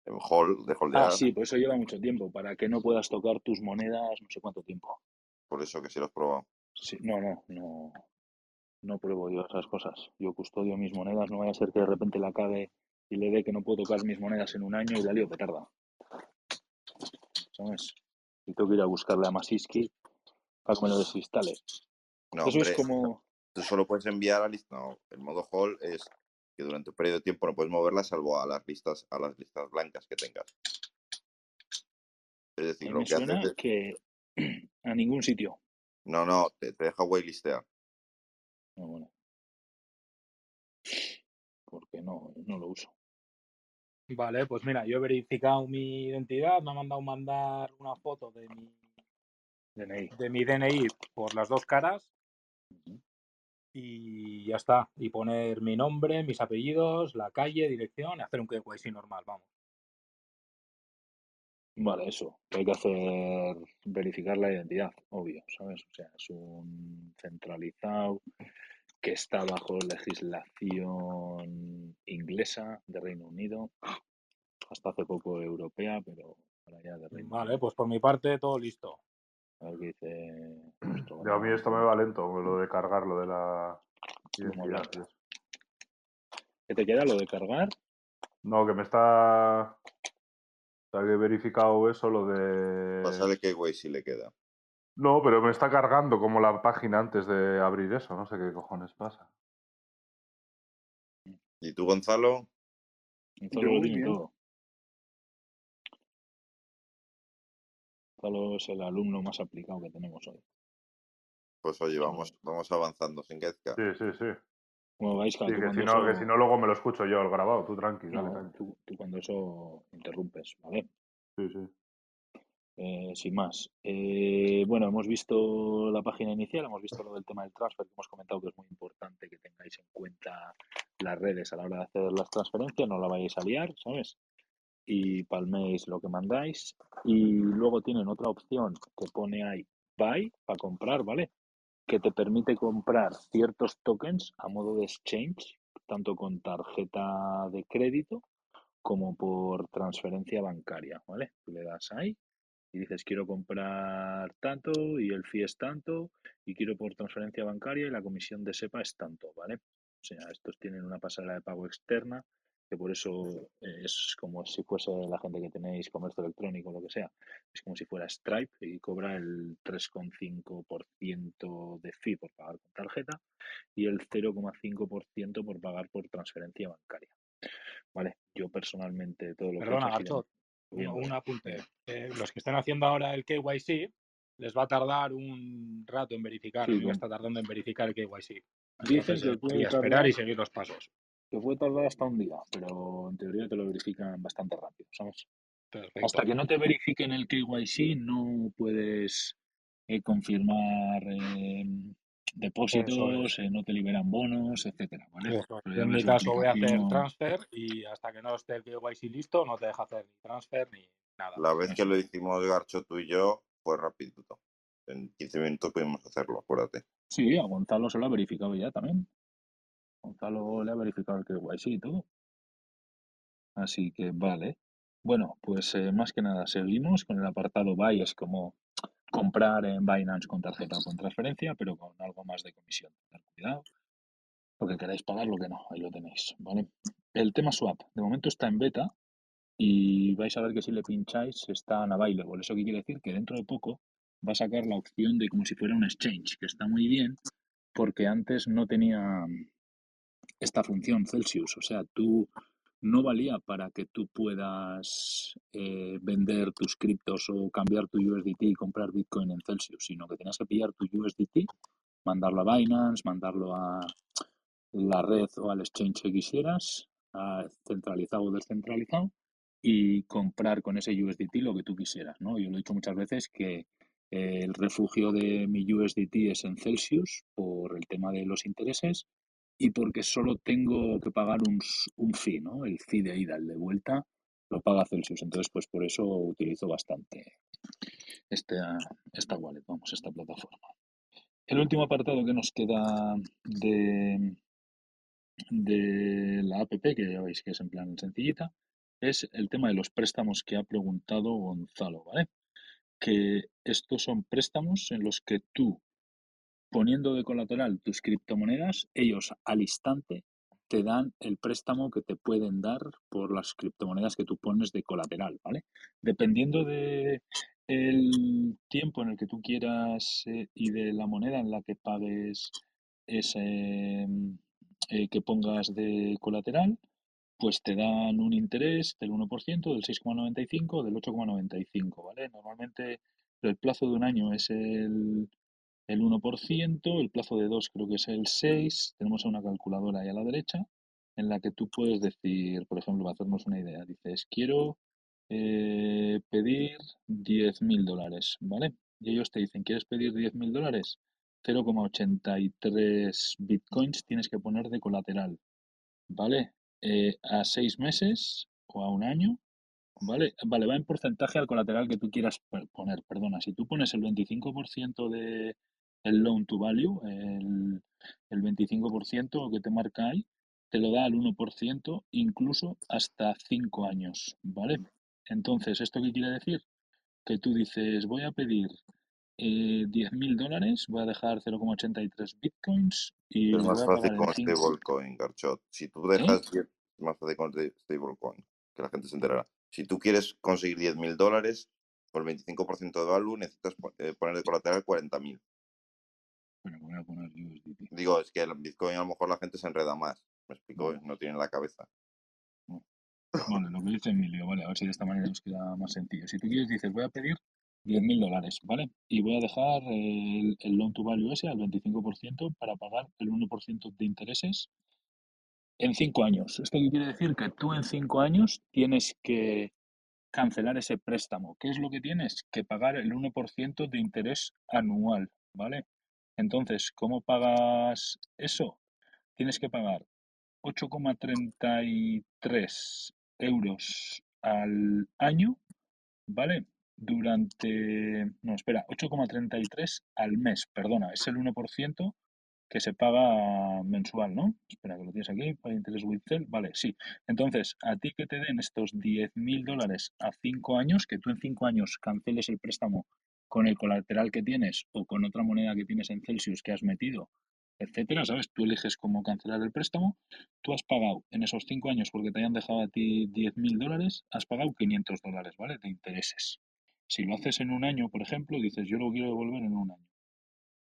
en Hall, de holdear. Ah, sí, pues eso lleva mucho tiempo, para que no puedas tocar tus monedas no sé cuánto tiempo. Por eso que sí lo has probado. Sí, no, no, no, no pruebo yo esas cosas. Yo custodio mis monedas, no vaya a ser que de repente la cague y le dé que no puedo tocar mis monedas en un año y la lío petarda. ¿Sabes? Y tengo que ir a buscarle a Masiski para que me lo desinstale. No, Eso hombre, es como... tú solo puedes enviar a lista. No, el modo Hall es que durante un periodo de tiempo no puedes moverla salvo a las listas, a las listas blancas que tengas. Es decir, lo me que haces suena es- que a ningún sitio. No, no, te, te deja whitelistear. No, bueno. Porque no, no lo uso. Vale, pues mira, yo he verificado mi identidad, me ha mandado mandar una foto de mi, DNI. de mi DNI por las dos caras y ya está. Y poner mi nombre, mis apellidos, la calle, dirección y hacer un KYC normal, vamos. Vale, eso. Hay que hacer verificar la identidad, obvio, ¿sabes? O sea, es un centralizado que está bajo legislación inglesa de Reino Unido, hasta hace poco europea, pero ahora ya de Reino Vale, Unido. pues por mi parte todo listo. A ver qué dice Ya, a mí esto me va lento, lo de cargar, lo de la identidad. ¿Qué te queda lo de cargar? No, que me está. O sea, que he verificado eso, lo de. Que güey si le queda. No, pero me está cargando como la página antes de abrir eso. No sé qué cojones pasa. ¿Y tú, Gonzalo? Gonzalo Yo lo muy tiene bien. todo. Gonzalo es el alumno más aplicado que tenemos hoy. Pues oye, vamos, vamos avanzando sin quezca. Sí, sí, sí. Como vais, Sí, que si, no, que si no, luego me lo escucho yo el grabado. Tú tranqui, dale, no, dale. tú, tú cuando eso interrumpes, ¿vale? Sí, sí. Eh, sin más. Eh, bueno, hemos visto la página inicial, hemos visto lo del tema del transfer, hemos comentado que es muy importante que tengáis en cuenta las redes a la hora de hacer las transferencias, no la vayáis a liar, ¿sabes? Y palméis lo que mandáis. Y luego tienen otra opción que pone ahí, buy, para comprar, ¿vale? Que te permite comprar ciertos tokens a modo de exchange, tanto con tarjeta de crédito como por transferencia bancaria, ¿vale? Le das ahí y dices quiero comprar tanto y el fee es tanto y quiero por transferencia bancaria y la comisión de SEPA es tanto, ¿vale? O sea, estos tienen una pasarela de pago externa que por eso eh, es como si fuese la gente que tenéis comercio electrónico o lo que sea, es como si fuera Stripe y cobra el 3,5% de fee por pagar con tarjeta y el 0,5% por pagar por transferencia bancaria. Vale, yo personalmente todo lo que he hecho un, apunte. Eh, los que estén haciendo ahora el KYC les va a tardar un rato en verificar. Sí, está tardando en verificar el KYC. Dicen Entonces, que eh, puede podría esperar tardar y seguir los pasos. que puede tardar hasta un día, pero en teoría te lo verifican bastante rápido, ¿sabes? Perfecto. Hasta que no te verifiquen el KYC no puedes eh, confirmar eh, depósitos, eh, no te liberan bonos, etcétera, ¿vale? Es. Yo en mi caso voy a hacer transfer y hasta que no esté el KYC listo no te deja hacer ni transfer ni nada. La vez que lo hicimos Garcho tú y yo fue rapidito. En 15 minutos pudimos hacerlo, acuérdate. Sí, a Gonzalo se lo ha verificado ya también. Gonzalo le ha verificado el KYC y todo. Así que vale. Bueno, pues eh, más que nada seguimos con el apartado Buy, es como comprar en Binance con tarjeta o con transferencia, pero con algo más de comisión. Cuidado. Lo que queráis pagar, lo que no, ahí lo tenéis. El tema swap, de momento está en beta y vais a ver que si le pincháis está en available. Eso qué quiere decir que dentro de poco va a sacar la opción de como si fuera un exchange, que está muy bien porque antes no tenía esta función Celsius. O sea, tú no valía para que tú puedas eh, vender tus criptos o cambiar tu USDT y comprar Bitcoin en Celsius, sino que tenías que pillar tu USDT, mandarlo a Binance, mandarlo a la red o al exchange que quisieras, a centralizado o descentralizado, y comprar con ese USDT lo que tú quisieras, ¿no? Yo lo he dicho muchas veces que el refugio de mi USDT es en Celsius por el tema de los intereses y porque solo tengo que pagar un, un fee, ¿no? El fee de ida, el de vuelta, lo paga Celsius. Entonces, pues por eso utilizo bastante esta, esta wallet, vamos, esta plataforma. El último apartado que nos queda de, de la app, que ya veis que es en plan sencillita, es el tema de los préstamos que ha preguntado Gonzalo, ¿vale? Que estos son préstamos en los que tú poniendo de colateral tus criptomonedas, ellos al instante te dan el préstamo que te pueden dar por las criptomonedas que tú pones de colateral, ¿vale? Dependiendo de el tiempo en el que tú quieras eh, y de la moneda en la que pagues ese eh, que pongas de colateral, pues te dan un interés del 1%, del 6,95, del 8,95, ¿vale? Normalmente el plazo de un año es el el 1%, el plazo de 2 creo que es el 6, tenemos una calculadora ahí a la derecha en la que tú puedes decir, por ejemplo, para hacernos una idea, dices, quiero eh, pedir 10.000 dólares, ¿vale? Y ellos te dicen, ¿quieres pedir 10.000 dólares? 0,83 bitcoins tienes que poner de colateral, ¿vale? Eh, a seis meses o a un año Vale, vale, va en porcentaje al colateral que tú quieras poner. Perdona, si tú pones el 25% de, el loan to value, el, el 25% que te marca ahí, te lo da al 1%, incluso hasta 5 años, ¿vale? Entonces, ¿esto qué quiere decir? Que tú dices, voy a pedir eh, 10.000 dólares, voy a dejar 0,83 bitcoins y es más voy a fácil con en 5. stablecoin, Garchot. Si tú ¿Eh? dejas 10, es más fácil con stablecoin, que la gente se enterará. Si tú quieres conseguir 10.000 dólares, por el 25% de value necesitas eh, poner de colateral 40.000. Bueno, voy a poner USDT. Digo, es que el Bitcoin a lo mejor la gente se enreda más. Me explico, Vale. no tiene en la cabeza. Vale, lo que dice Emilio, vale, a ver si de esta manera nos queda más sencillo. Si tú quieres, dices, voy a pedir 10.000 dólares, ¿vale? Y voy a dejar el, el loan to value ese al 25% para pagar el 1% de intereses en 5 años. ¿Esto qué quiere decir? Que tú en 5 años tienes que cancelar ese préstamo. ¿Qué es lo que tienes? Que pagar el 1% de interés anual, ¿vale? Entonces, ¿cómo pagas eso? Tienes que pagar 8,33 euros al año, ¿vale? Durante, no, espera, 8,33 al mes, perdona, es el 1% que se paga mensual, ¿no? Espera, que lo tienes aquí, para interés withheld, vale, sí. Entonces, a ti que te den estos 10.000 dólares a 5 años, que tú en 5 años canceles el préstamo con el colateral que tienes o con otra moneda que tienes en Celsius que has metido, etcétera, ¿sabes? Tú eliges cómo cancelar el préstamo, tú has pagado en esos 5 años porque te hayan dejado a ti 10.000 dólares, has pagado 500 dólares, ¿vale? De intereses. Si lo haces en un año, por ejemplo, dices, yo lo quiero devolver en un año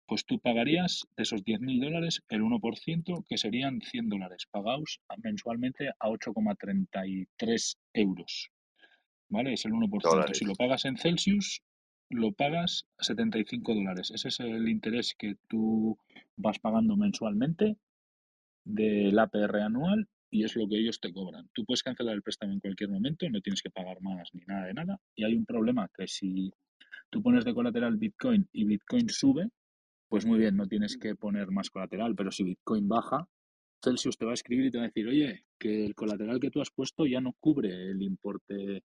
pues tú pagarías de esos 10.000 dólares el 1%, que serían 100 dólares, pagados a- mensualmente a 8,33 euros. ¿Vale? Es el 1%. Si Dólares. lo pagas en Celsius, lo pagas a 75 dólares. Ese es el interés que tú vas pagando mensualmente del APR anual y es lo que ellos te cobran. Tú puedes cancelar el préstamo en cualquier momento, no tienes que pagar más ni nada de nada. Y hay un problema que si tú pones de colateral Bitcoin y Bitcoin sube, pues muy bien, no tienes que poner más colateral, pero si Bitcoin baja, Celsius te va a escribir y te va a decir, oye, que el colateral que tú has puesto ya no cubre el importe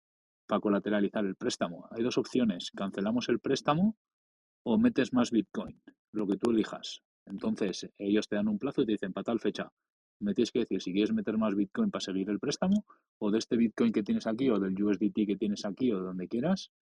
para colateralizar el préstamo. Hay dos opciones, cancelamos el préstamo o metes más Bitcoin, lo que tú elijas. Entonces, ellos te dan un plazo y te dicen, para tal fecha, me tienes que decir si quieres meter más Bitcoin para seguir el préstamo o de este Bitcoin que tienes aquí o del USDT que tienes aquí o de donde quieras,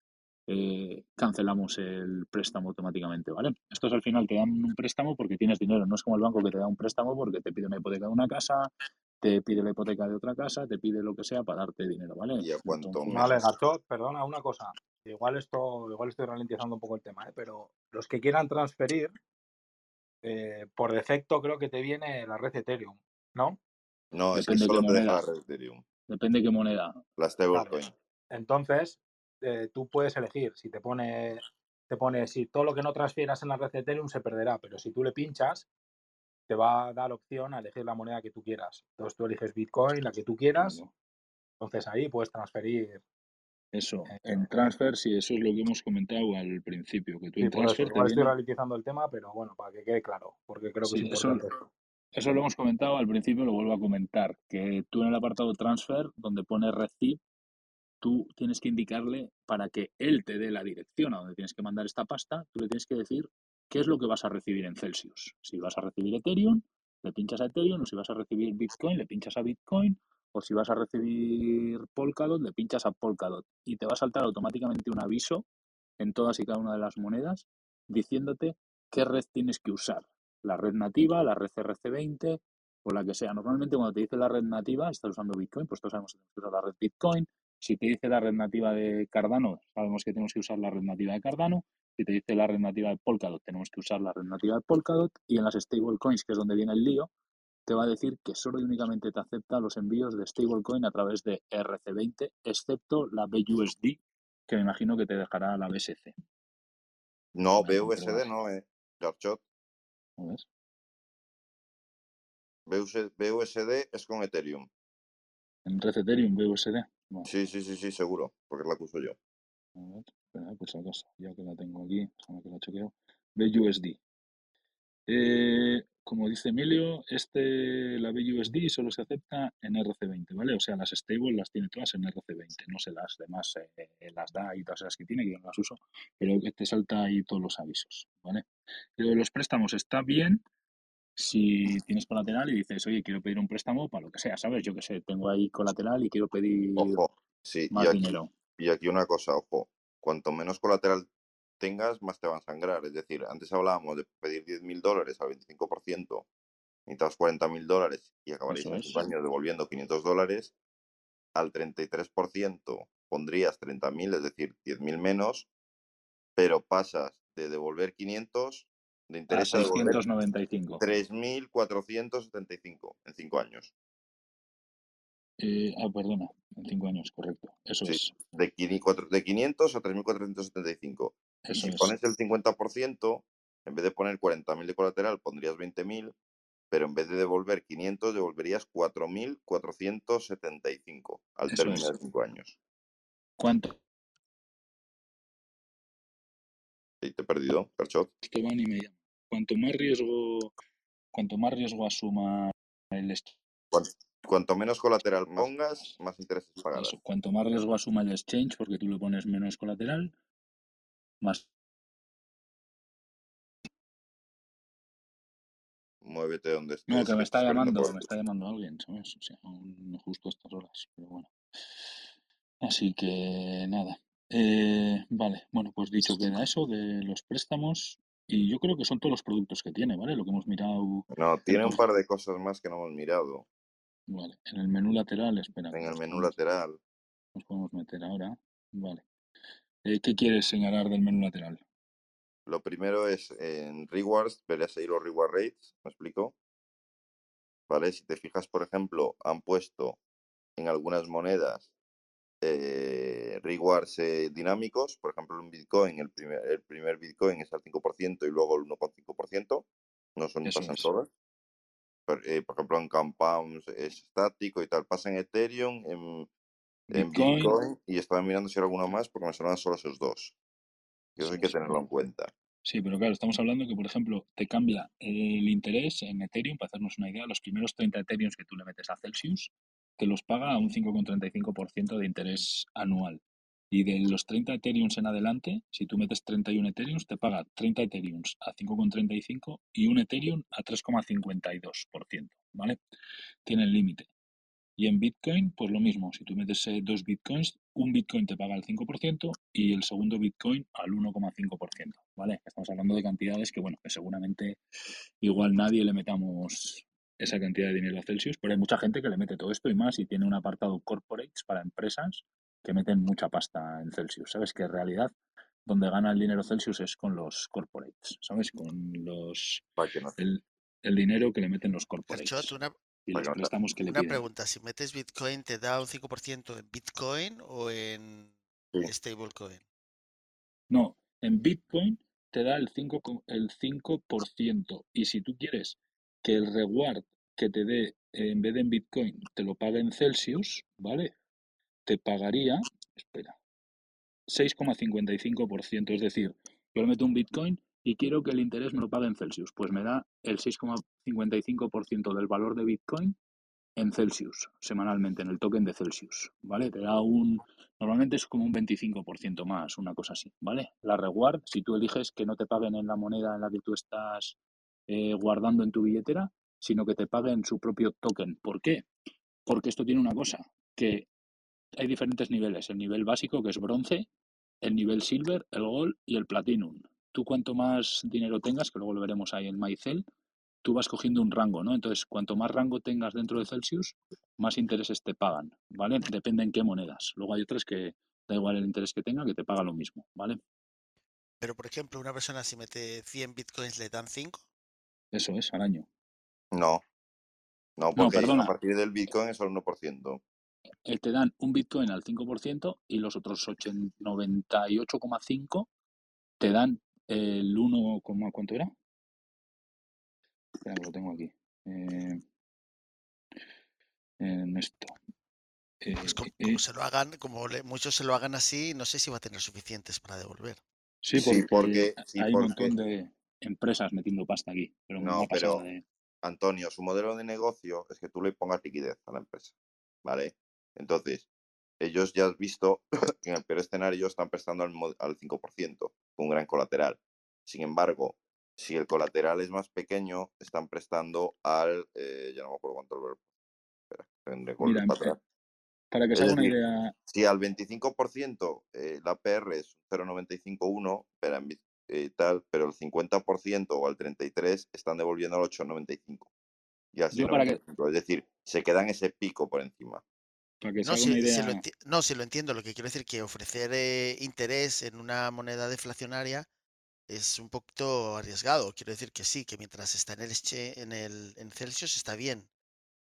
eh, cancelamos el préstamo automáticamente, ¿vale? Estos al final te dan un préstamo porque tienes dinero, no es como el banco que te da un préstamo porque te pide una hipoteca de una casa, te pide la hipoteca de otra casa, te pide lo que sea para darte dinero, ¿vale? ¿Y a cuánto Entonces? Vale, Garchot, perdona una cosa. Igual esto, igual estoy ralentizando un poco el tema, ¿eh? pero los que quieran transferir, eh, por defecto creo que te viene la red Ethereum, ¿no? No, es que Depende solo qué te deja la moneda. red Ethereum. Depende qué moneda. La Claro. stablecoin. Entonces, eh, tú puedes elegir si te pone, te pone, si todo lo que no transfieras en la red de Ethereum se perderá, pero si tú le pinchas, te va a dar opción a elegir la moneda que tú quieras. Entonces tú eliges Bitcoin, la que tú quieras, entonces ahí puedes transferir. Eso, eh, en transfer, sí, eso es lo que hemos comentado al principio, que tú sí, en por eso, transfer te estoy viene... ralentizando el tema, pero bueno, para que quede claro, porque creo que es Sí, eso, importante eso lo hemos comentado al principio, lo vuelvo a comentar, que tú en el apartado transfer, donde pone receive, tú tienes que indicarle para que él te dé la dirección a donde tienes que mandar esta pasta, tú le tienes que decir qué es lo que vas a recibir en Celsius. Si vas a recibir Ethereum, le pinchas a Ethereum, o si vas a recibir Bitcoin, le pinchas a Bitcoin, o si vas a recibir Polkadot, le pinchas a Polkadot. Y te va a saltar automáticamente un aviso en todas y cada una de las monedas diciéndote qué red tienes que usar. La red nativa, la red RC20 o la que sea. Normalmente cuando te dice la red nativa, estás usando Bitcoin, pues todos sabemos que usar la red Bitcoin. Si te dice la red nativa de Cardano, sabemos que tenemos que usar la red nativa de Cardano. Si te dice la red nativa de Polkadot, tenemos que usar la red nativa de Polkadot. Y en las stablecoins, que es donde viene el lío, te va a decir que solo y únicamente te acepta los envíos de stablecoin a través de RC20, excepto la BUSD, que me imagino que te dejará la BSC. No, Vale, BUSD no, eh. Garchot. BUS- BUSD es con Ethereum. En Red Ethereum, BUSD. Bueno, Sí, sí, sí, sí, seguro, porque la que uso yo. a ver, espera, si acaso, ya que la tengo aquí, déjame que la chequeo. BUSD. Eh, como dice Emilio, este, la BUSD solo se acepta en RC20, ¿vale? O sea, las stable las tiene todas en RC20, no se las demás eh, las da y todas las que tiene, que yo no las uso, pero te salta ahí todos los avisos, ¿vale? De los préstamos está bien si tienes colateral y dices, oye, quiero pedir un préstamo para lo que sea, ¿sabes? Yo qué sé, tengo ahí colateral y quiero pedir Ojo, sí, y más aquí, dinero. y aquí una cosa, ojo. Cuanto menos colateral tengas, más te van a sangrar. Es decir, antes hablábamos de pedir 10.000 dólares al 25%, necesitas 40.000 dólares y acabaréis en. 5 años devolviendo 500 dólares. Al 33% pondrías 30.000, es decir, 10.000 menos, pero pasas de devolver 500 de interés a devolver 695. 3.475 en 5 años. Eh, ah, perdona, en cinco años, correcto. Eso Sí, es, de, quini- cuatro- de 500 a 3.475. Y eso si es. pones el 50%, en vez de poner 40.000 de colateral, pondrías 20.000, pero en vez de devolver 500, devolverías 4.475 al Eso término es. de 5 años. ¿Cuánto? ¿Y te he perdido, Carchot? Que van y me. Cuanto más riesgo, cuanto más riesgo asuma el Cuan- Cuanto menos colateral pongas, más intereses pagarás. eso, cuanto más riesgo asuma el exchange, porque tú le pones menos colateral, más Muévete donde No, estés, que me que está llamando, me está llamando alguien, ¿sabes? O sea, aún no justo a estas horas, pero bueno. Así que nada. Eh, vale, bueno, pues dicho queda eso de los préstamos y yo creo que son todos los productos que tiene, ¿vale? Lo que hemos mirado No, en, tiene un par de cosas más que no hemos mirado vale, en el menú lateral, espera, en el menú lateral. nos podemos meter ahora. Vale. Eh, ¿qué quieres señalar del menú lateral? Lo primero es en rewards, verás ahí los reward rates, ¿me explico? ¿Vale? Si te fijas, por ejemplo, han puesto en algunas monedas eh, rewards eh, dinámicos, por ejemplo, en Bitcoin, el primer, el primer Bitcoin es al 5% y luego el 1,5%, no son Eso pasan todas. Por, eh, por ejemplo, en Compounds es estático y tal, pasa en Ethereum, en, en Bitcoin, y estaba mirando si era alguna más porque me sonaban solo esos dos. Y eso hay que tenerlo en cuenta. Sí, pero claro, estamos hablando que, por ejemplo, te cambia el interés en Ethereum, para hacernos una idea, los primeros 30 Ethereums que tú le metes a Celsius, te los paga a un 5,35% de interés anual. Y de los 30 Ethereums en adelante, si tú metes 31 Ethereums, te paga 30 Ethereums a 5,35 y un Ethereum a 3,52%, ¿vale? Tiene el límite. Y en Bitcoin, pues lo mismo. Si tú metes eh, dos Bitcoins, un Bitcoin te paga el 5% y el segundo Bitcoin al 1,5%, ¿vale? Estamos hablando de cantidades que, bueno, que seguramente igual nadie le metamos esa cantidad de dinero a Celsius, pero hay mucha gente que le mete todo esto y más y tiene un apartado corporates para empresas que meten mucha pasta en Celsius. ¿Sabes? Que en realidad donde gana el dinero Celsius es con los corporates, ¿sabes? Con los el, el dinero que le meten los Garchot, corporates. una, y Para los que no sea- préstamos que le Una piden. pregunta, si metes Bitcoin, ¿te da un 5% en Bitcoin o en Sí. stablecoin? No, en Bitcoin te da el 5, co- el 5% y si tú quieres que el reward que te dé eh, en vez de en Bitcoin te lo pague en Celsius, ¿vale? Te pagaría, espera, 6,55%, es decir, yo le meto un Bitcoin y quiero que el interés me lo pague en Celsius, pues me da el 6,55% del valor de Bitcoin en Celsius, semanalmente, en el token de Celsius, ¿vale? Te da un, normalmente es como un 25% más, una cosa así, ¿vale? La reward, si tú eliges que no te paguen en la moneda en la que tú estás eh, guardando en tu billetera, sino que te paguen su propio token. ¿Por qué? Porque esto tiene una cosa, que hay diferentes niveles, el nivel básico, que es bronce, el nivel silver, el gold y el platinum. Tú cuanto más dinero tengas, que luego lo veremos ahí en MyCell, tú vas cogiendo un rango, ¿no? Entonces, cuanto más rango tengas dentro de Celsius, más intereses te pagan, ¿vale? Depende en qué monedas. Luego hay otras que da igual el interés que tenga, que te paga lo mismo, ¿vale? Pero, por ejemplo, una persona si mete 100 Bitcoins le dan 5. Eso es, al año. No, no, porque a partir del Bitcoin es el 1%. Eh, te dan un Bitcoin al 5% y los otros 80 98,5 te dan el 1, coma- ¿cuánto era? Espera, que lo tengo aquí. Eh, en esto. Eh, Pues como, eh, eh, se lo hagan, como le- muchos se lo hagan así, no sé si va a tener suficientes para devolver. sí, Sí, porque, sí, hay un montón de empresas metiendo pasta aquí, pero No, pero- de... Antonio, su modelo de negocio es que tú le pongas liquidez a la empresa, ¿vale? Entonces, ellos ya has visto que en el peor escenario están prestando al, mo- al 5%, con un gran colateral. Sin embargo, si el colateral es más pequeño, están prestando al, eh, ya no me acuerdo cuánto el verbo. Espera, tendré que volver Mira, para eh, atrás. para que se haga una idea, Si al 25% eh, la PR es un 0,951, pero, en eh, tal, pero el 50% o al 33% están devolviendo al 8,95. Y al Yo para que- 6,95. Es decir, se quedan ese pico por encima. para que se No si, una si idea... lo enti- no, si lo entiendo. Lo que quiero decir que ofrecer eh, interés en una moneda deflacionaria es un poquito arriesgado. Quiero decir que sí, que mientras está en el, en el en Celsius está bien.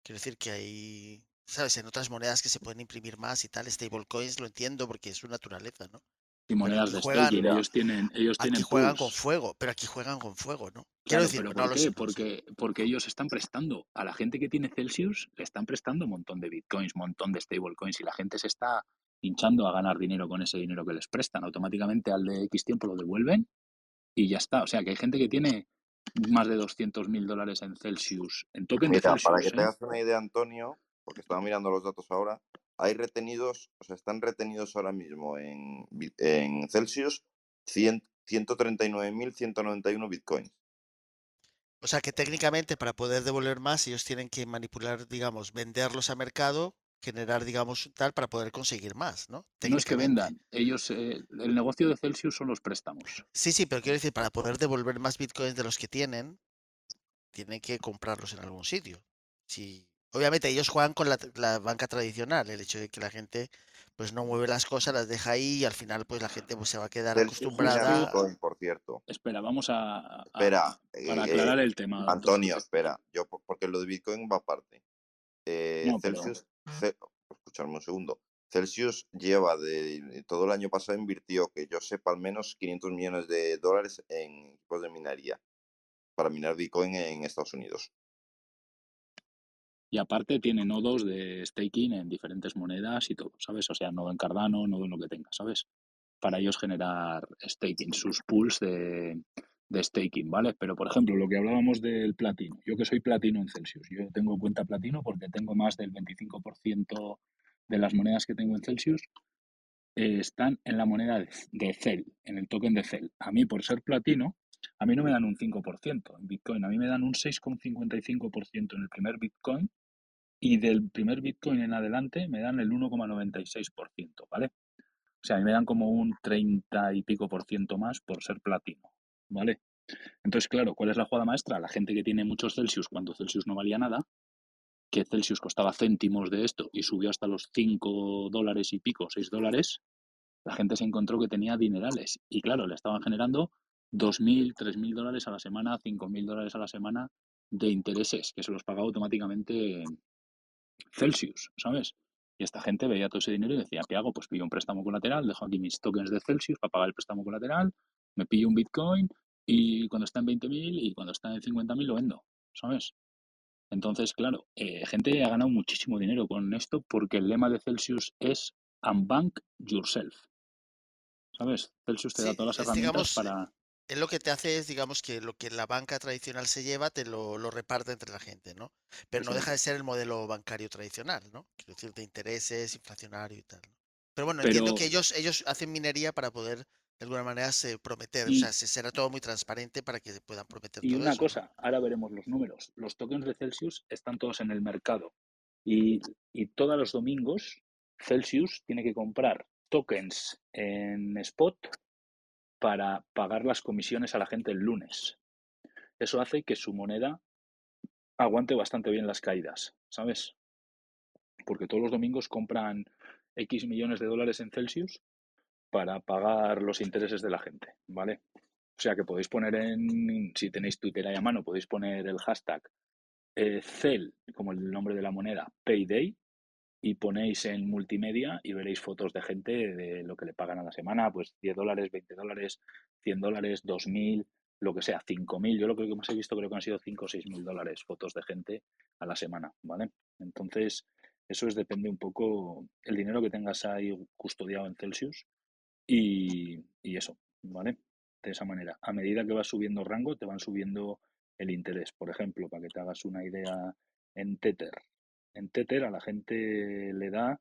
Quiero decir que hay, ¿sabes? En otras monedas que se pueden imprimir más y tal, stablecoins lo entiendo porque es su naturaleza, ¿no? Y monedas de juegan- staking, ellos tienen, ellos Aquí tienen juegan pools. con fuego, pero aquí juegan con fuego, ¿no? Claro, Quiero decir, pero no ¿por lo qué? Porque, porque ellos están prestando a la gente que tiene Celsius, le están prestando un montón de bitcoins, un montón de stablecoins y la gente se está hinchando a ganar dinero con ese dinero que les prestan. Automáticamente al de X tiempo lo devuelven y ya está. O sea que hay gente que tiene más de 200 mil dólares en Celsius, en token de Mira, Celsius. para que ¿eh? te hagas una idea, Antonio, porque estaba mirando los datos ahora, hay retenidos, o sea, están retenidos ahora mismo en, en Celsius 100 139.191 bitcoins. O sea que técnicamente para poder devolver más ellos tienen que manipular, digamos, venderlos a mercado, generar, digamos, tal para poder conseguir más, ¿no? No es que vendan, ellos, eh, el negocio de Celsius son los préstamos. Sí, sí, pero quiero decir, para poder devolver más bitcoins de los que tienen, tienen que comprarlos en algún sitio. Sí. Obviamente ellos juegan con la, la banca tradicional, el hecho de que la gente pues no mueve las cosas, las deja ahí y al final pues la gente pues se va a quedar acostumbrada. Bitcoin, por cierto. Espera, vamos a, a- Espera, para eh, aclarar el tema. Antonio, espera, yo por- porque lo de Bitcoin va aparte. Eh, No, pero- Celsius, Ce- escuchadme un segundo. Celsius lleva de, de todo el año pasado invirtió, que yo sepa, al menos 500 millones de dólares en equipos de minería para minar Bitcoin en Estados Unidos. Y aparte tiene nodos de staking en diferentes monedas y todo, ¿sabes? O sea, nodo en Cardano, nodo en lo que tenga, ¿sabes? Para ellos generar staking, sus pools de, de staking, ¿vale? Pero, por ejemplo, lo que hablábamos del platino. Yo que soy platino en Celsius, yo tengo cuenta platino porque tengo más del 25% de las monedas que tengo en Celsius eh, están en la moneda de, de Cel, en el token de Cel. A mí, por ser platino, a mí no me dan un 5% en Bitcoin, a mí me dan un 6,55% en el primer Bitcoin y del primer Bitcoin en adelante me dan el 1,96%, ¿vale? O sea, a mí me dan como un 30 y pico por ciento más por ser platino, ¿vale? Entonces, claro, ¿cuál es la jugada maestra? La gente que tiene muchos Celsius cuando Celsius no valía nada, que Celsius costaba céntimos de esto y subió hasta los 5 dólares y pico, 6 dólares, la gente se encontró que tenía dinerales y claro, le estaban generando 2.000, 3.000 dólares a la semana, 5.000 dólares a la semana de intereses que se los paga automáticamente Celsius, ¿sabes? Y esta gente veía todo ese dinero y decía, ¿qué hago? Pues pillo un préstamo colateral, dejo aquí mis tokens de Celsius para pagar el préstamo colateral, me pillo un Bitcoin y cuando está en 20.000 y cuando está en 50.000 lo vendo, ¿sabes? Entonces, claro, eh, gente ha ganado muchísimo dinero con esto porque el lema de Celsius es Unbank Yourself. ¿Sabes? Celsius te da todas las herramientas digamos, para... él lo que te hace es, digamos, que lo que la banca tradicional se lleva, te lo, lo reparte entre la gente, ¿no? Pero no deja de ser el modelo bancario tradicional, ¿no? Quiero decir, de intereses, inflacionario y tal. ¿no? Pero bueno, entiendo que ellos, ellos hacen minería para poder, de alguna manera, se prometer, o sea, se será todo muy transparente para que se puedan prometer y todo una eso, ¿no? cosa, ahora veremos los números. Los tokens de Celsius están todos en el mercado y, y todos los domingos Celsius tiene que comprar tokens en spot para pagar las comisiones a la gente el lunes. Eso hace que su moneda aguante bastante bien las caídas, ¿sabes? Porque todos los domingos compran X millones de dólares en Celsius para pagar los intereses de la gente, ¿vale? O sea que podéis poner en, si tenéis Twitter ahí a mano, podéis poner el hashtag eh, CEL, como el nombre de la moneda, Payday, y ponéis en multimedia y veréis fotos de gente de lo que le pagan a la semana, pues 10 dólares, 20 dólares, 100 dólares, 2.000, lo que sea, 5.000. Yo lo que más he visto creo que han sido 5 o 6.000 dólares fotos de gente a la semana, ¿vale? Entonces, eso es depende un poco el dinero que tengas ahí custodiado en Celsius y, y eso, ¿vale? De esa manera. A medida que vas subiendo rango, te van subiendo el interés. Por ejemplo, para que te hagas una idea en Tether. En Tether a la gente le da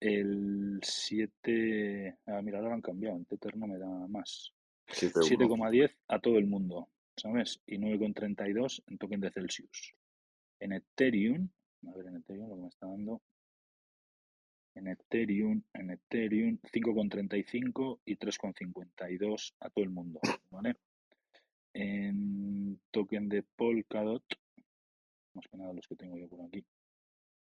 el 7... Ah, mira, ahora lo han cambiado. En Tether no me da más. 7-1. 7,10 a todo el mundo, ¿sabes? Y 9,32 en token de Celsius. En Ethereum, a ver, en Ethereum lo que me está dando. En Ethereum, en Ethereum 5,35 y 3,52 a todo el mundo, ¿vale? En token de Polkadot, más que nada los que tengo yo por aquí.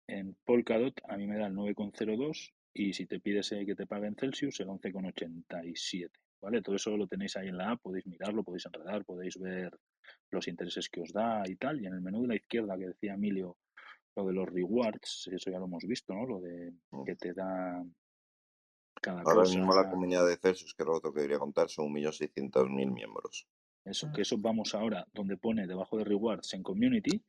En Polkadot a mí me da el 9,02 y si te pides que te paguen Celsius el 11,87, ¿vale? Todo eso lo tenéis ahí en la app, podéis mirarlo, podéis enredar, podéis ver los intereses que os da y tal. Y en el menú de la izquierda que decía Emilio, lo de los rewards, eso ya lo hemos visto, ¿no? Lo de que te da cada Ahora mismo la comunidad de Celsius, que es lo otro que quería contar, son 1.600.000 miembros. Eso, que eso vamos ahora, donde pone debajo de rewards en community.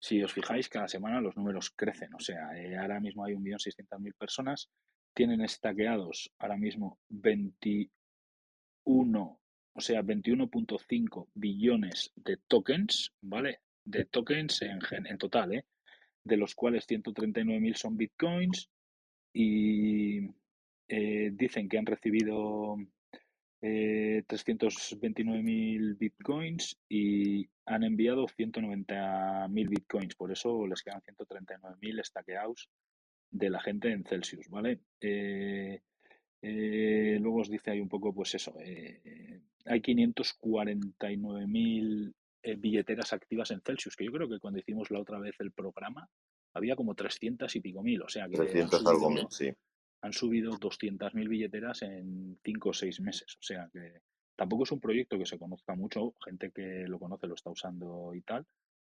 Si os fijáis, cada semana los números crecen. O sea, eh, ahora mismo hay 1.600.000 personas. Tienen estaqueados ahora mismo 21, o sea, 21.5 billones de tokens, ¿vale? De tokens en, en total, ¿eh? De los cuales 139.000 son bitcoins y eh, dicen que han recibido eh, 329.000 bitcoins y han enviado 190.000 bitcoins. Por eso les quedan 139.000 stackeados de la gente en Celsius, ¿vale? Eh, eh, luego os dice ahí un poco, pues eso, eh, hay 549.000 eh, billeteras activas en Celsius, que yo creo que cuando hicimos la otra vez el programa había como 300 y pico mil, o sea que han 300 algo mil, sí. Han subido 200.000 billeteras en 5 o 6 meses. O sea que tampoco es un proyecto que se conozca mucho, gente que lo conoce lo está usando y tal,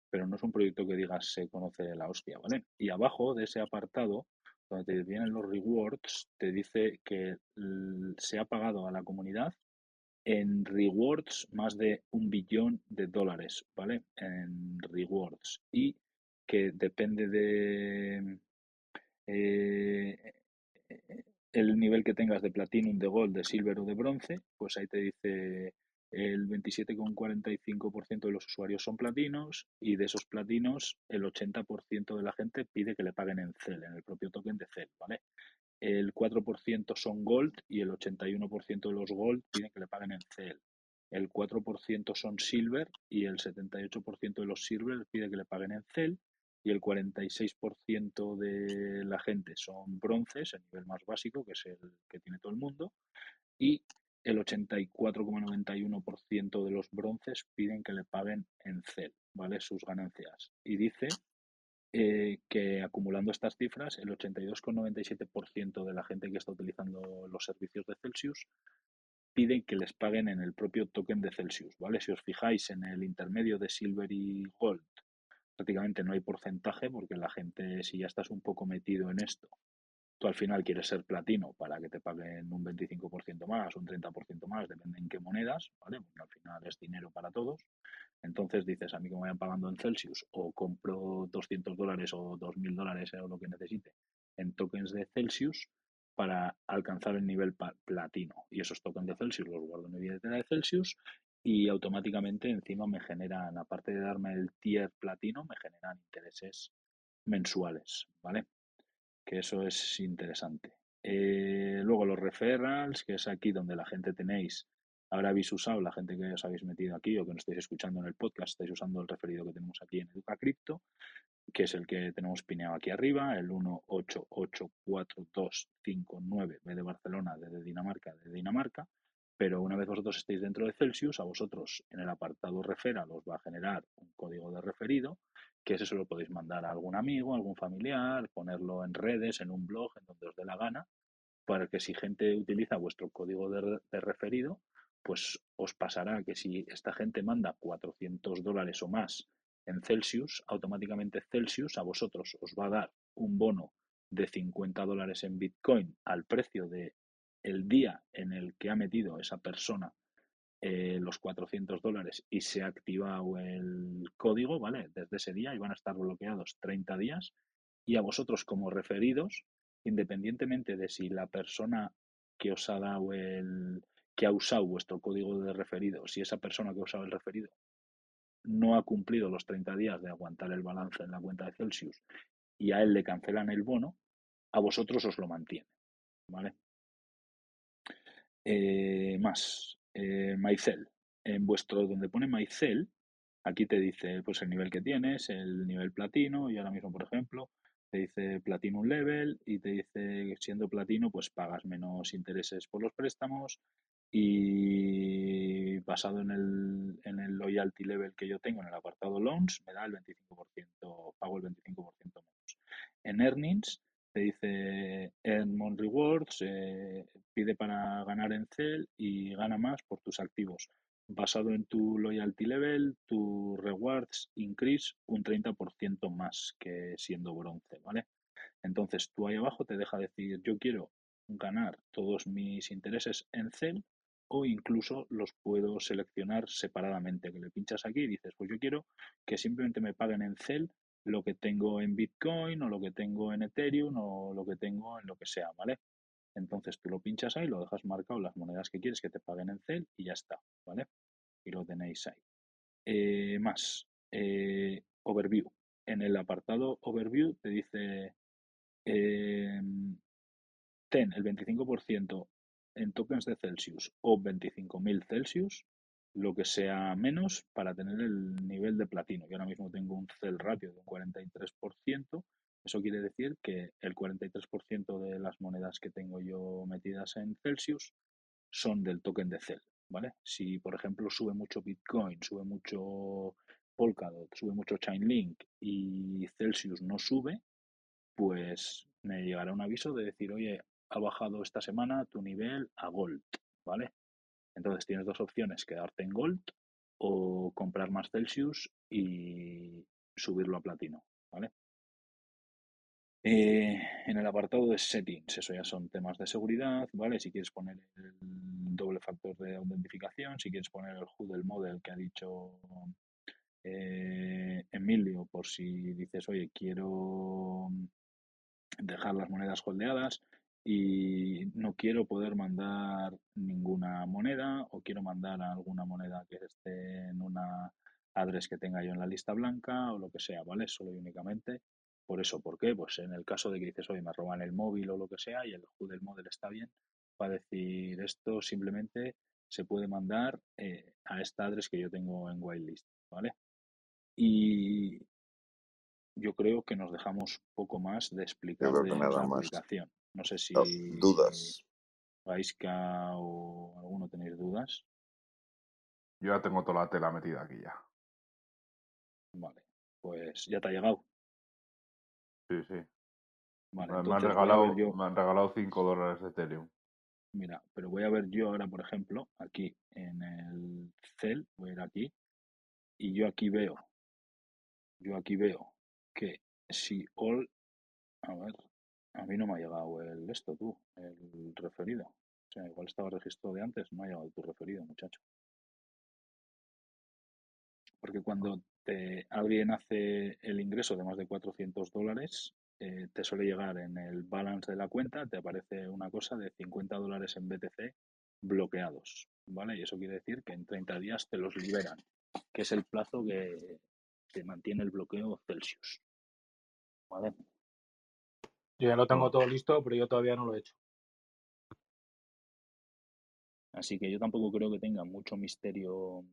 pero no es un proyecto que digas se conoce la hostia, ¿vale? Y abajo de ese apartado, donde te vienen los rewards, te dice que se ha pagado a la comunidad en rewards más de un billón de dólares, ¿vale? En rewards. Y que depende de eh, el nivel que tengas de platinum, de gold, de silver o de bronce, pues ahí te dice el 27,45% de los usuarios son platinos y de esos platinos el 80% de la gente pide que le paguen en CEL, en el propio token de CEL, ¿vale? El 4% son gold y el 81% de los gold piden que le paguen en CEL. El 4% son silver y el 78% de los silver pide que le paguen en CEL y el 46% de la gente son bronces, el nivel más básico, que es el que tiene todo el mundo, y el 84,91% de los bronces piden que le paguen en CEL, ¿vale? Sus ganancias. Y dice eh, que acumulando estas cifras, el 82,97% de la gente que está utilizando los servicios de Celsius piden que les paguen en el propio token de Celsius, ¿vale? Si os fijáis en el intermedio de Silver y Gold, prácticamente no hay porcentaje porque la gente, si ya estás un poco metido en esto, tú al final quieres ser platino para que te paguen un 25% más, un 30% más, depende en qué monedas, ¿vale? Al final es dinero para todos. Entonces dices, a mí que me vayan pagando en Celsius o compro 200 dólares o 2.000 dólares o lo que necesite en tokens de Celsius para alcanzar el nivel platino. Y esos tokens de Celsius los guardo en mi billetera de Celsius y automáticamente encima me generan, aparte de darme el tier platino, me generan intereses mensuales, ¿vale? Que eso es interesante. Eh, luego los referrals, que es aquí donde la gente tenéis, ahora habéis usado, la gente que os habéis metido aquí o que nos estáis escuchando en el podcast, estáis usando el referido que tenemos aquí en Educa Crypto, que es el que tenemos pineado aquí arriba, el 1884259, B de Barcelona, D de Dinamarca, de Dinamarca, pero una vez vosotros estéis dentro de Celsius, a vosotros en el apartado referral os va a generar un código de referido, que ese se lo podéis mandar a algún amigo, a algún familiar, ponerlo en redes, en un blog, en donde os dé la gana, para que si gente utiliza vuestro código de, de referido, pues os pasará que si esta gente manda 400 dólares o más en Celsius, automáticamente Celsius a vosotros os va a dar un bono de 50 dólares en Bitcoin al precio de el día en el que ha metido esa persona eh, los 400 dólares y se ha activado el código, ¿vale? Desde ese día y van a estar bloqueados 30 días y a vosotros como referidos, independientemente de si la persona que os ha dado el que ha usado vuestro código de referido, si esa persona que ha usado el referido no ha cumplido los 30 días de aguantar el balance en la cuenta de Celsius y a él le cancelan el bono, a vosotros os lo mantiene, ¿vale? Eh, más, eh, Mycel. En vuestro, donde pone Mycel, aquí te dice pues el nivel que tienes, el nivel platino, y ahora mismo, por ejemplo, te dice Platinum Level y te dice siendo platino, pues pagas menos intereses por los préstamos y basado en el, en el loyalty level que yo tengo en el apartado loans, me da el 25%, pago el 25% menos. En earnings te dice Earn Rewards, eh, pide para ganar en CEL y gana más por tus activos. Basado en tu loyalty level, tu rewards increase un 30% más que siendo bronce, ¿vale? Entonces tú ahí abajo te deja decir, yo quiero ganar todos mis intereses en CEL o incluso los puedo seleccionar separadamente, que le pinchas aquí y dices, pues yo quiero que simplemente me paguen en CEL lo que tengo en Bitcoin o lo que tengo en Ethereum o lo que tengo en lo que sea, ¿vale? Entonces tú lo pinchas ahí, lo dejas marcado las monedas que quieres que te paguen en CEL y ya está, ¿vale? Y lo tenéis ahí. Eh, más, eh, overview. En el apartado overview te dice eh, ten el 25% en tokens de Celsius o 25.000 Celsius, lo que sea menos para tener el nivel de platino. Yo ahora mismo tengo un CEL ratio de un 43%. Eso quiere decir que el 43% de las monedas que tengo yo metidas en Celsius son del token de CEL, ¿vale? Si, por ejemplo, sube mucho Bitcoin, sube mucho Polkadot, sube mucho Chainlink y Celsius no sube, pues me llegará un aviso de decir, oye, ha bajado esta semana tu nivel a Gold, ¿vale? Entonces tienes dos opciones, quedarte en Gold o comprar más Celsius y subirlo a Platino, ¿vale? Eh, en el apartado de settings, eso ya son temas de seguridad, ¿vale? Si quieres poner el doble factor de autentificación, si quieres poner el HUD model que ha dicho eh, Emilio, por si dices, oye, quiero dejar las monedas holdeadas y no quiero poder mandar ninguna moneda o quiero mandar alguna moneda que esté en una address que tenga yo en la lista blanca o lo que sea, ¿vale? Solo y únicamente por eso. ¿Por qué? Pues en el caso de que dices, oye, me roban el móvil o lo que sea y el HUD del model está bien, va a decir esto simplemente se puede mandar eh, a esta address que yo tengo en whitelist, ¿vale? Y yo creo que nos dejamos poco más de explicar de la aplicación. No sé si No, dudas. Gaiska o alguno tenéis dudas. Yo ya tengo toda la tela metida aquí ya. Vale, pues ya te ha llegado. Sí, sí. Vale, me, han regalado, yo, me han regalado 5 dólares de Ethereum. mira, pero voy a ver yo ahora, por ejemplo, aquí en el cel, voy a ir aquí, y yo aquí veo yo aquí veo que si all, a ver, a mí no me ha llegado el esto, tú, el referido. O sea, igual estaba registrado de antes, no ha llegado tu referido, muchacho. Porque cuando te, alguien hace el ingreso de más de 400 dólares, eh, te suele llegar en el balance de la cuenta, te aparece una cosa de 50 dólares en BTC bloqueados, ¿vale? Y eso quiere decir que en 30 días te los liberan, que es el plazo que te mantiene el bloqueo Celsius. ¿Vale? Yo ya lo tengo todo listo, pero yo todavía no lo he hecho. Así que yo tampoco creo que tenga mucho misterio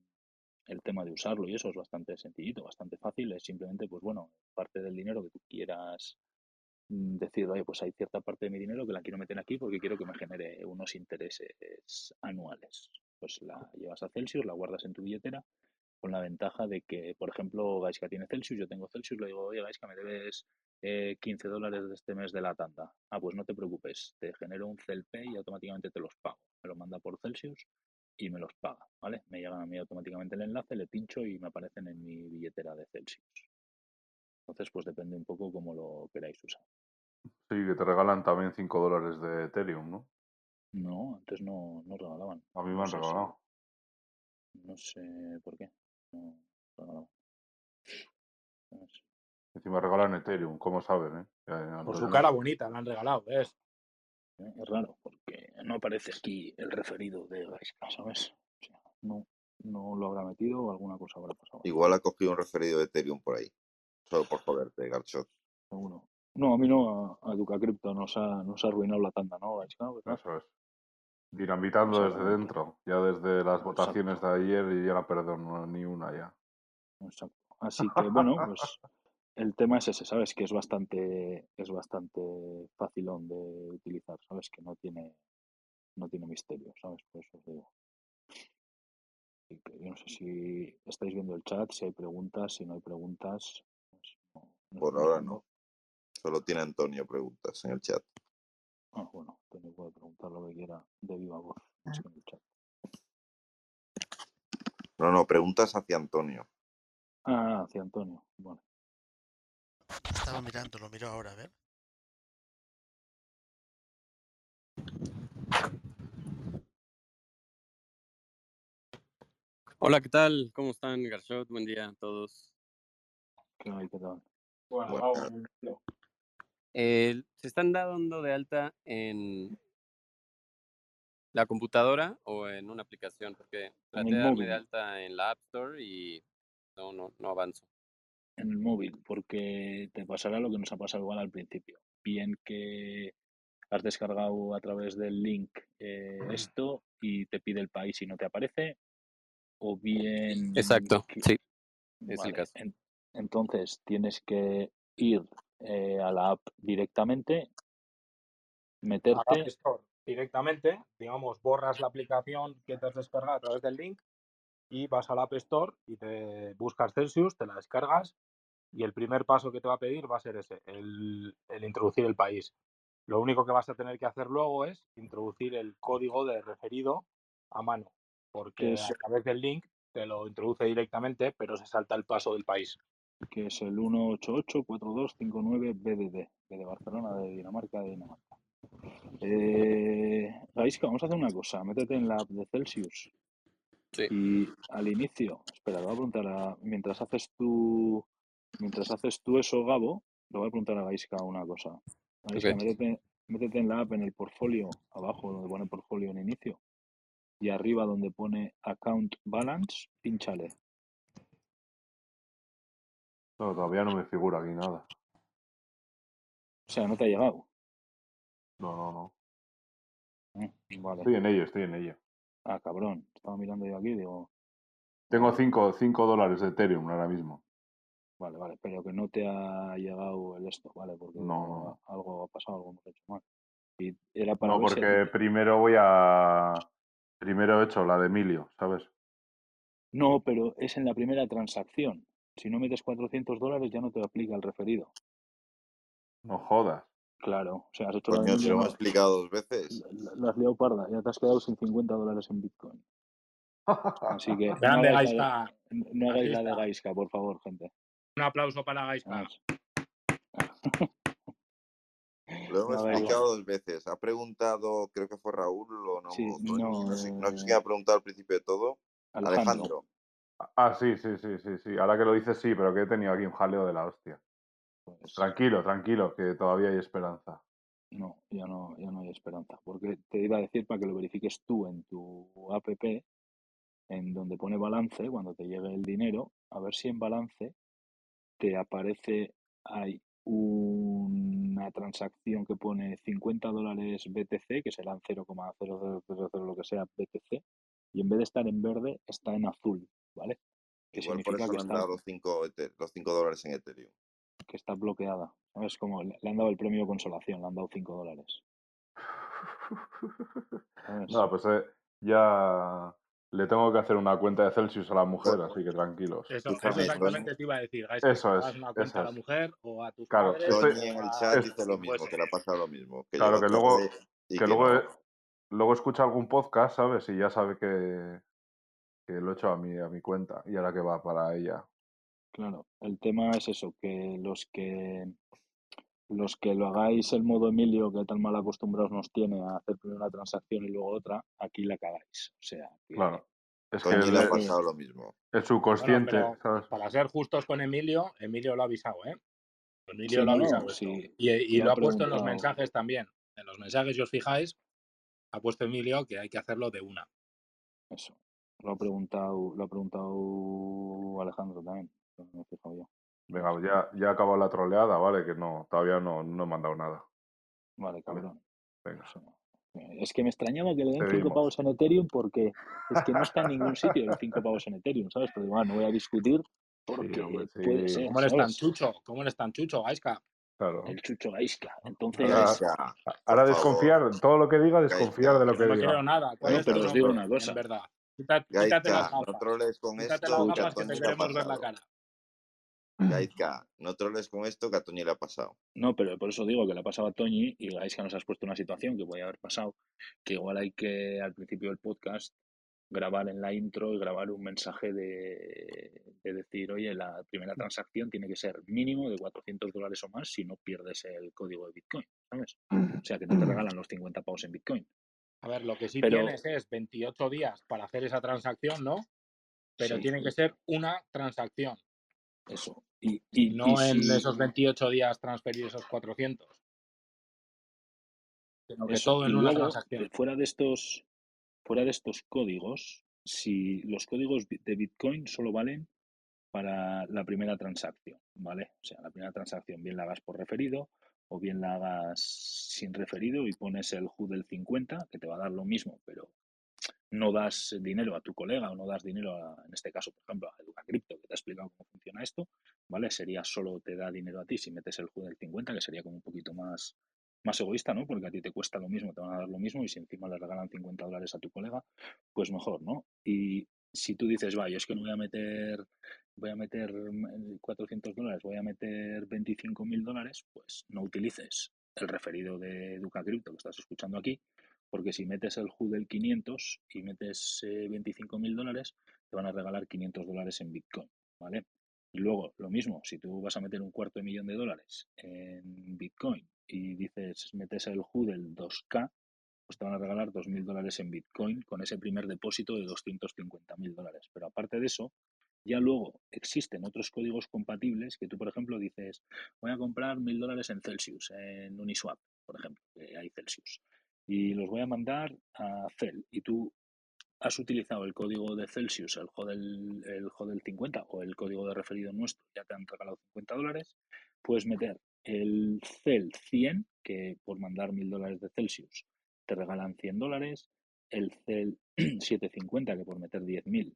el tema de usarlo y eso es bastante sencillito, bastante fácil. Es simplemente, pues bueno, parte del dinero que tú quieras mm, decir, oye, pues hay cierta parte de mi dinero que la quiero meter aquí porque quiero que me genere unos intereses anuales. Pues la llevas a Celsius, la guardas en tu billetera con la ventaja de que, por ejemplo, Gaiska tiene Celsius, yo tengo Celsius, le digo, oye, Gaiska, me debes eh, 15 dólares de este mes de la tanda. Ah, pues no te preocupes, te genero un CELPay y automáticamente te los pago. Me lo manda por Celsius y me los paga, ¿vale? Me llegan a mí automáticamente el enlace, le pincho y me aparecen en mi billetera de Celsius. Entonces, pues depende un poco cómo lo queráis usar. Sí, que te regalan también 5 dólares de Ethereum, ¿no? No, antes no, no regalaban. A mí me No han sé regalado. no sé por qué. Encima regalan Ethereum, ¿cómo saben, eh? Ya, Por su cara bonita, la han regalado, ¿ves? Es raro, porque no aparece aquí el referido de Gaiska, ¿sabes? O sea, no, no lo habrá metido o alguna cosa habrá pasado. Igual ha cogido un referido de Ethereum por ahí. Solo por joderte, Garchot. Seguro. No, a mí no, a, a Educa Crypto nos ha, nos ha arruinado la tanda, ¿no, Gaiska? Eso es. Dinamitando desde dentro. Ya desde las Exacto. votaciones de ayer y ya no perdono ni una ya. Exacto. Así que, bueno, pues el tema es ese, ¿sabes? Que es bastante, es bastante facilón de utilizar, ¿sabes? Que no tiene, no tiene misterio, ¿sabes? Por eso os digo. Así que yo no sé si estáis viendo el chat, si hay preguntas, si no hay preguntas. pues no- no Por ahora viendo. no. Solo tiene Antonio preguntas en el chat. Ah, bueno, Antonio puede preguntar lo que quiera de viva voz, chat. No, no, preguntas hacia Antonio. Ah, hacia Antonio. Bueno, Estaba mirando, lo miro ahora, a ver. Hola, ¿qué tal? ¿Cómo están, Garchot? Buen día a todos. ¿qué tal? Bueno, Bueno. vamos. Eh, ¿Se están dando de alta en la computadora o en una aplicación? Porque traté de darme de alta en la App Store y no, no, no avanzo. en el móvil, porque te pasará lo que nos ha pasado igual al principio. Bien que has descargado a través del link eh, esto y te pide el país y no te aparece, o bien... Exacto, que- sí, es el caso. en- entonces tienes que ir eh, a la app directamente, a la App meterte, Store directamente, digamos, borras la aplicación que te has descargado a través del link y vas a la App Store y te buscas Celsius, te la descargas y el primer paso que te va a pedir va a ser ese, el, el introducir el país. Lo único que vas a tener que hacer luego es introducir el código de referido a mano, que porque a través del link te lo introduce directamente, pero se salta el paso del país. Que es el 1884259BDD, B de Barcelona, de Dinamarca, de Dinamarca. Eh, Gaisca, vamos a hacer una cosa. Métete en la app de Celsius Sí. y al inicio, espera, le voy a preguntar a, mientras haces tú, mientras haces tú eso, Gabo, le voy a preguntar a Gaisca una cosa. Gaisca, Ok. métete, métete en la app, en el portfolio, abajo donde pone portfolio en inicio, y arriba donde pone account balance, pínchale. No, todavía no me figura aquí nada. O sea, no te ha llegado. No, no, no. Mm, Vale. Estoy en ello, estoy en ello. Ah, cabrón. Estaba mirando yo aquí, digo, Tengo vale, 5 dólares de Ethereum ahora mismo. vale, vale, pero que no te ha llegado el esto, ¿vale? Porque No, algo ha pasado, algo hemos hecho mal. Y era para No, si porque primero voy a. Primero he hecho la de Emilio, ¿sabes? No, pero es en la primera transacción. Si no metes 400 dólares ya no te aplica el referido. No jodas. Claro, o sea, has hecho la Coño, Emilio, lo no, hemos explicado dos veces. la, la has liado parda, ya te has quedado sin 50 dólares en Bitcoin. Así que no Grande hagáis la de, Gaisca, no hagáis la de. Gaisca, por favor, gente. Un aplauso para Gaiska. Vamos. Lo hemos explicado dos veces. Ha preguntado, creo que fue Raúl o no. Sí, no, no, sé, no sé quién ha preguntado al principio de todo. Alejandro. Alejandro. Ah, sí, sí, sí, sí, sí. Ahora que lo dices, sí, pero que he tenido aquí un jaleo de la hostia. pues, Tranquilo, tranquilo, que todavía hay esperanza. No, ya no, ya no hay esperanza. Porque te iba a decir para que lo verifiques tú en tu app, en donde pone balance, cuando te llegue el dinero, a ver si en balance te aparece, hay una transacción que pone 50 dólares BTC, que serán 0,0000 lo que sea BTC, y en vez de estar en verde, está en azul, ¿vale? Que Igual por eso que le han está, dado los 5 los cinco dólares en Ethereum. que está bloqueada. ¿Sabes? Como le han dado el premio consolación, le han dado 5 dólares. No, pues eh, ya le tengo que hacer una cuenta de Celsius a la mujer, Bueno, así que tranquilos. Eso, eso Escúchame, exactamente te iba a decir, Eso que es, una cuenta eso a la es. mujer o a tus Claro, padres estoy, Toñi en el o a chat es- dice lo quien mismo, fuese. que le ha pasado lo mismo. Que claro, que luego, que que luego, no. luego escucha algún podcast, ¿sabes? Y ya sabe que, que lo he hecho a mi, a mi cuenta y ahora que va para ella. Claro, el tema es eso, que los que los que lo hagáis el modo Emilio, que tan mal acostumbrados nos tiene a hacer primero una transacción y luego otra, aquí la cagáis. O sea, que Claro, es que le ha pasado lo mismo. Bueno, subconsciente, para ser justos con Emilio, Emilio lo ha avisado, ¿eh? Emilio Sí, lo ha avisado no, esto. sí, Y, y lo ha ha puesto en los mensajes también. En los mensajes, si os fijáis, ha puesto Emilio que hay que hacerlo de una. Eso. Lo ha preguntado, lo ha preguntado Alejandro también. no me he fijado yo. Venga, pues ya, ya ha acabado la troleada, ¿vale? Que no, todavía no, no he mandado nada. Vale, cabrón. venga, Eso. Eh, Es que me extrañaba que le den 5 seguimos. pavos en Ethereum porque es que no está en ningún sitio el 5 pavos en Ethereum, ¿sabes? Pero digo, ah, no voy a discutir Sí, hombre, porque puede ser, ¿Cómo eres tan chucho? ¿Cómo eres tan chucho, Gaiska? claro. El Chucho Gaisca. Ahora, Entonces, Gaiska, ahora desconfiar, todo lo que diga, desconfiar de Gaiska, lo Que no diga. nada. ¿Cuál bueno, es tu pero os digo una cosa. En verdad. Quítate, las Gaiska, no troles con Quítate esto, las que te le ha queremos ver la pasado. cara. No troles con esto, que a Toñi le ha pasado. No, pero por eso digo que le ha pasado a Toñi y Gaisca nos has puesto una situación que podía haber pasado, que igual hay que al principio del podcast grabar en la intro y grabar un mensaje de, de decir, oye, la primera transacción tiene que ser mínimo de 400 dólares o más si no pierdes el código de Bitcoin, ¿sabes? O sea, que no te regalan los 50 pavos en Bitcoin. A ver, lo que sí Pero tienes es 28 días para hacer esa transacción, ¿no? Pero sí, tiene que ser una transacción. eso. Y, Y y, y no en si esos 28 días transferir esos 400, sino que eso, todo y en una luego, transacción. fuera de estos, fuera de estos códigos, si los códigos de Bitcoin solo valen para la primera transacción, ¿vale? O sea, la primera transacción bien la hagas por referido o bien la hagas sin referido y pones el HU del 50, que te va a dar lo mismo, pero no das dinero a tu colega o no das dinero, a- en este caso, por ejemplo, a EducaCrypto, que te ha explicado cómo funciona esto, ¿vale? Sería solo te da dinero a ti si metes el HU del 50, que sería como un poquito más, más egoísta, ¿no? Porque a ti te cuesta lo mismo, te van a dar lo mismo y si encima le regalan 50 dólares a tu colega, pues mejor, ¿no? Y si tú dices, vaya, es que no voy a meter, voy a meter mm, 400 dólares, voy a meter 25 mil dólares, pues no utilices el referido de EducaCrypto que estás escuchando aquí, porque si metes el HU del 500 y metes eh, 25 mil dólares, te van a regalar 500 dólares en Bitcoin, ¿vale? Y luego, lo mismo, si tú vas a meter un cuarto de millón de dólares en Bitcoin y dices, metes el HU del 2K, pues te van a regalar 2.000 dólares en Bitcoin con ese primer depósito de 250.000 dólares. Pero aparte de eso, ya luego existen otros códigos compatibles que tú, por ejemplo, dices, voy a comprar 1.000 dólares en Celsius, en Uniswap, por ejemplo, hay Celsius, y los voy a mandar a Cel. Y tú has utilizado el código de Celsius, el HODL, el HODL 50 o el código de referido nuestro, ya te han regalado 50 dólares, puedes meter el CEL 100, que por mandar 1000 dólares de Celsius te regalan 100 dólares, el CEL 750, que por meter 10.000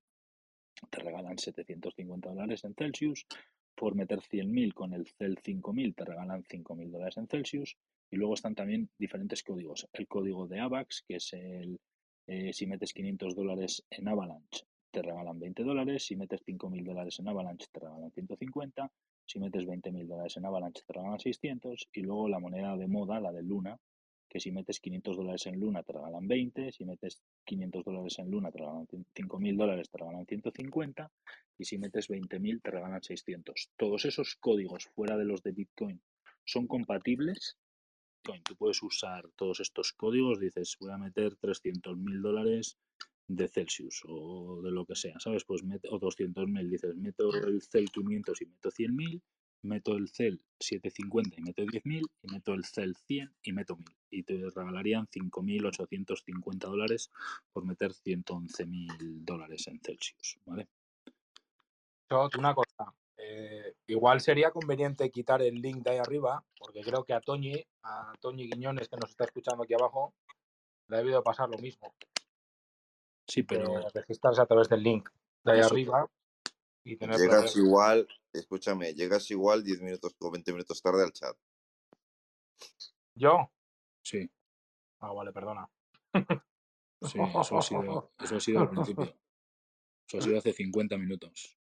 te regalan 750 dólares en Celsius, por meter 100.000 con el CEL 5000 te regalan 5.000 dólares en Celsius, y luego están también diferentes códigos. El código de AVAX, que es el, eh, si metes 500 dólares en Avalanche, te regalan 20 dólares, si metes 5.000 dólares en Avalanche, te regalan 150, si metes 20.000 dólares en Avalanche, te regalan 600, y luego la moneda de moda, la de Luna, que si metes 500 dólares en Luna te regalan 20, si metes 500 dólares en Luna te regalan 5.000 dólares, te regalan 150 y si metes 20.000 te regalan 600. Todos esos códigos fuera de los de Bitcoin son compatibles. Bitcoin, tú puedes usar todos estos códigos, dices voy a meter 300.000 dólares de Celsius o de lo que sea, ¿sabes? Pues mete, o 200.000, dices meto el CEL 500 y meto 100.000 meto el CEL 750 y meto 10.000 y meto el CEL 100 y meto 1.000 y te regalarían 5.850 dólares por meter 111.000 dólares en Celsius, ¿vale? Una cosa. eh, igual sería conveniente quitar el link de ahí arriba, porque creo que a Toñi, a Toñi Guiñones, que nos está escuchando aquí abajo, le ha debido pasar lo mismo. Sí, pero registrarse a través del link de ahí Eso. arriba y tener Llegas igual, escúchame, llegas igual 10 minutos o 20 minutos tarde al chat. ¿Yo? sí, Ah, vale, perdona. sí, eso ha sido, eso ha sido al principio. Eso ha sido hace 50 minutos.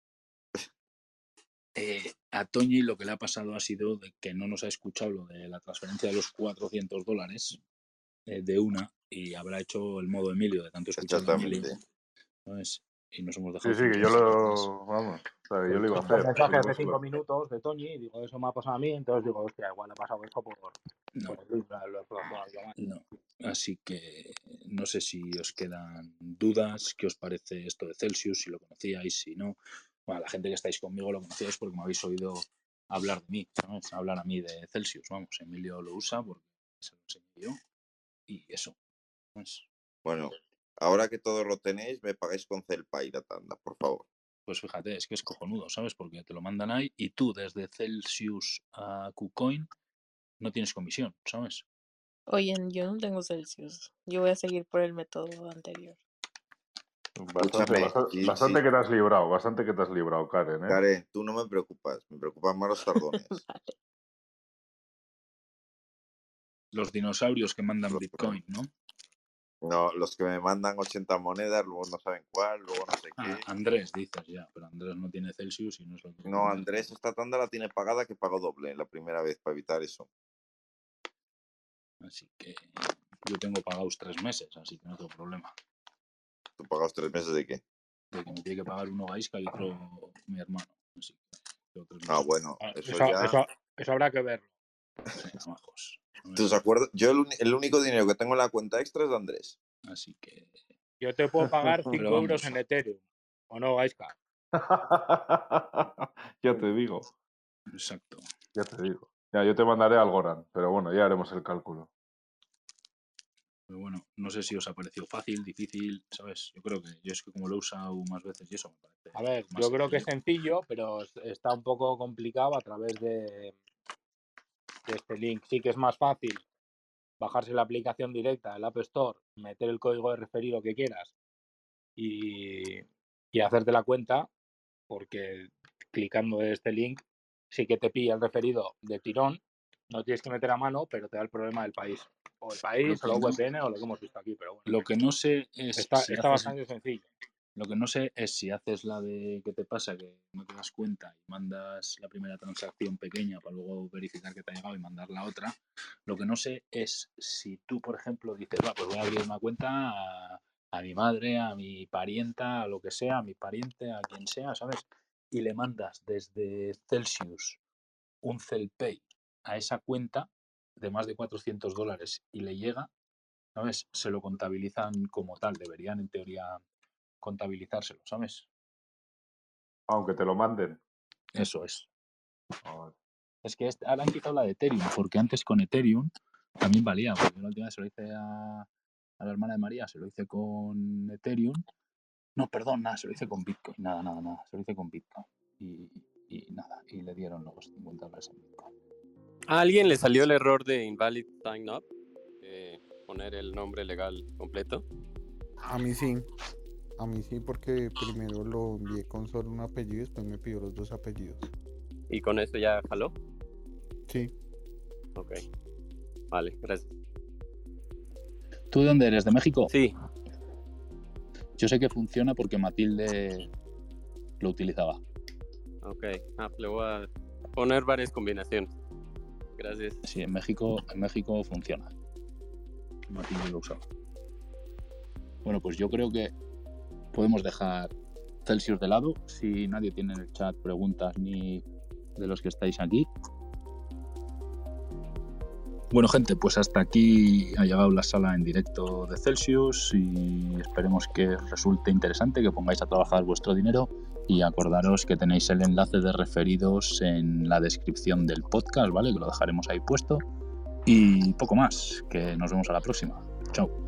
Eh, a Toñi lo que le ha pasado ha sido de que no nos ha escuchado lo de la transferencia de los 400 dólares eh, de una y habrá hecho el modo Emilio de tanto escuchar a Emilio. Exactamente. Y nos hemos Sí, dejado. sí, que yo 50 dólares. lo. Vamos, o sea, que yo lo iba a Un hacer. mensaje hace cinco minutos de Toñi y digo, eso me ha pasado a mí, entonces digo, hostia, igual ha pasado esto por, No, por el no. Así que no sé si os quedan dudas, qué os parece esto de Celsius, si lo conocíais, si no. Bueno, la gente que estáis conmigo lo conocíais porque me habéis oído hablar de mí, ¿sabes? Hablar a mí de Celsius, vamos. Emilio lo usa porque se lo enseñé yo y eso. Pues, Bueno, ahora que todo lo tenéis, me pagáis con Celpay la tanda, por favor. pues fíjate, es que es cojonudo, ¿sabes? Porque te lo mandan ahí y tú desde Celsius a KuCoin no tienes comisión, ¿sabes? Oye, yo no tengo Celsius. Yo voy a seguir por el método anterior. Bastante, Escúchame, bastante, sí, bastante sí. que te has librado, bastante que te has librado, Karen, ¿eh? Karen, tú no me preocupas, me preocupan más los tardones. Vale. Los dinosaurios que mandan Los- Bitcoin, ¿no? No, los que me mandan 80 monedas, luego no saben cuál, luego no sé Ah, qué. Andrés, dices ya, pero Andrés no tiene Celsius y no es lo que No, Andrés, esta tanda la tiene pagada que pagó doble la primera vez para evitar eso. Así que yo tengo pagados tres meses, así que no tengo problema. ¿Tú pagados tres meses de qué? De que me tiene que pagar uno Gaisca y otro mi hermano. Así que Ah, bueno, Ah, eso Eso, ya. eso- eso habrá que verlo. Venga, majos. No me ¿Tú os acuerdas? Yo el, único dinero que tengo en la cuenta extra es de Andrés. Así que Yo te puedo pagar 5 Pero euros en Ethereum. ¿O no, Gaiska? ya te digo, exacto. ya te digo. Ya, yo te mandaré al Goran, pero bueno, ya haremos el cálculo. Pero bueno, no sé si os ha parecido fácil, difícil, ¿sabes? Yo creo que yo es que como lo he usado más veces y eso me parece. A ver, yo creo que es sencillo. pero es- está un poco complicado a través de, de este link. Sí que es más fácil bajarse la aplicación directa del App Store, meter el código de referido que quieras y, y hacerte la cuenta, porque clicando en este link sí que te pilla el referido de tirón. No tienes que meter a mano, pero te da el problema del país. O el país, o la no- VPN, o lo que hemos visto aquí, pero bueno. Lo que no sé es Está, si está bastante sencillo. Lo que no sé es si haces la de que te pasa, que no te das cuenta y mandas la primera transacción pequeña para luego verificar que te ha llegado y mandar la otra. Lo que no sé es si tú, por ejemplo, dices, va, pues voy a abrir una cuenta a, a mi madre, a mi parienta, a lo que sea, a mi pariente, a quien sea, ¿sabes? Y le mandas desde Celsius un Celpay a esa cuenta de más de 400 dólares y le llega, ¿sabes? Se lo contabilizan como tal, deberían en teoría contabilizárselo, ¿sabes? Aunque te lo manden. Eso es. Joder. Es que este- ahora han quitado la de Ethereum, porque antes con Ethereum también valía, porque yo la última vez se lo hice a, a la hermana de María, se lo hice con Ethereum. No, perdón, nada, se lo hice con Bitcoin, nada, nada, nada, se lo hice con Bitcoin. Y, y nada, y le dieron los 50 dólares en Bitcoin. ¿A alguien le salió el error de invalid sign up? Eh, poner el nombre legal completo. A mí sí. A mí sí, porque primero lo envié con solo un apellido y después me pidió los dos apellidos. Y con eso ya jaló. Sí. Ok. Vale, gracias. ¿Tú de dónde eres? ¿De México? Sí, Yo sé que funciona porque Matilde lo utilizaba. ok. Ah, le voy a poner varias combinaciones. Gracias. Sí, en México, en México funciona. Matilde lo usaba. Bueno, pues yo creo que podemos dejar Celsius de lado. Si nadie tiene en el chat preguntas ni de los que estáis aquí. Bueno, gente, pues hasta aquí ha llegado la sala en directo de Celsius y esperemos que os resulte interesante, que pongáis a trabajar vuestro dinero y acordaros que tenéis el enlace de referidos en la descripción del podcast, ¿vale? Que lo dejaremos ahí puesto. Y poco más, que nos vemos a la próxima. Chao.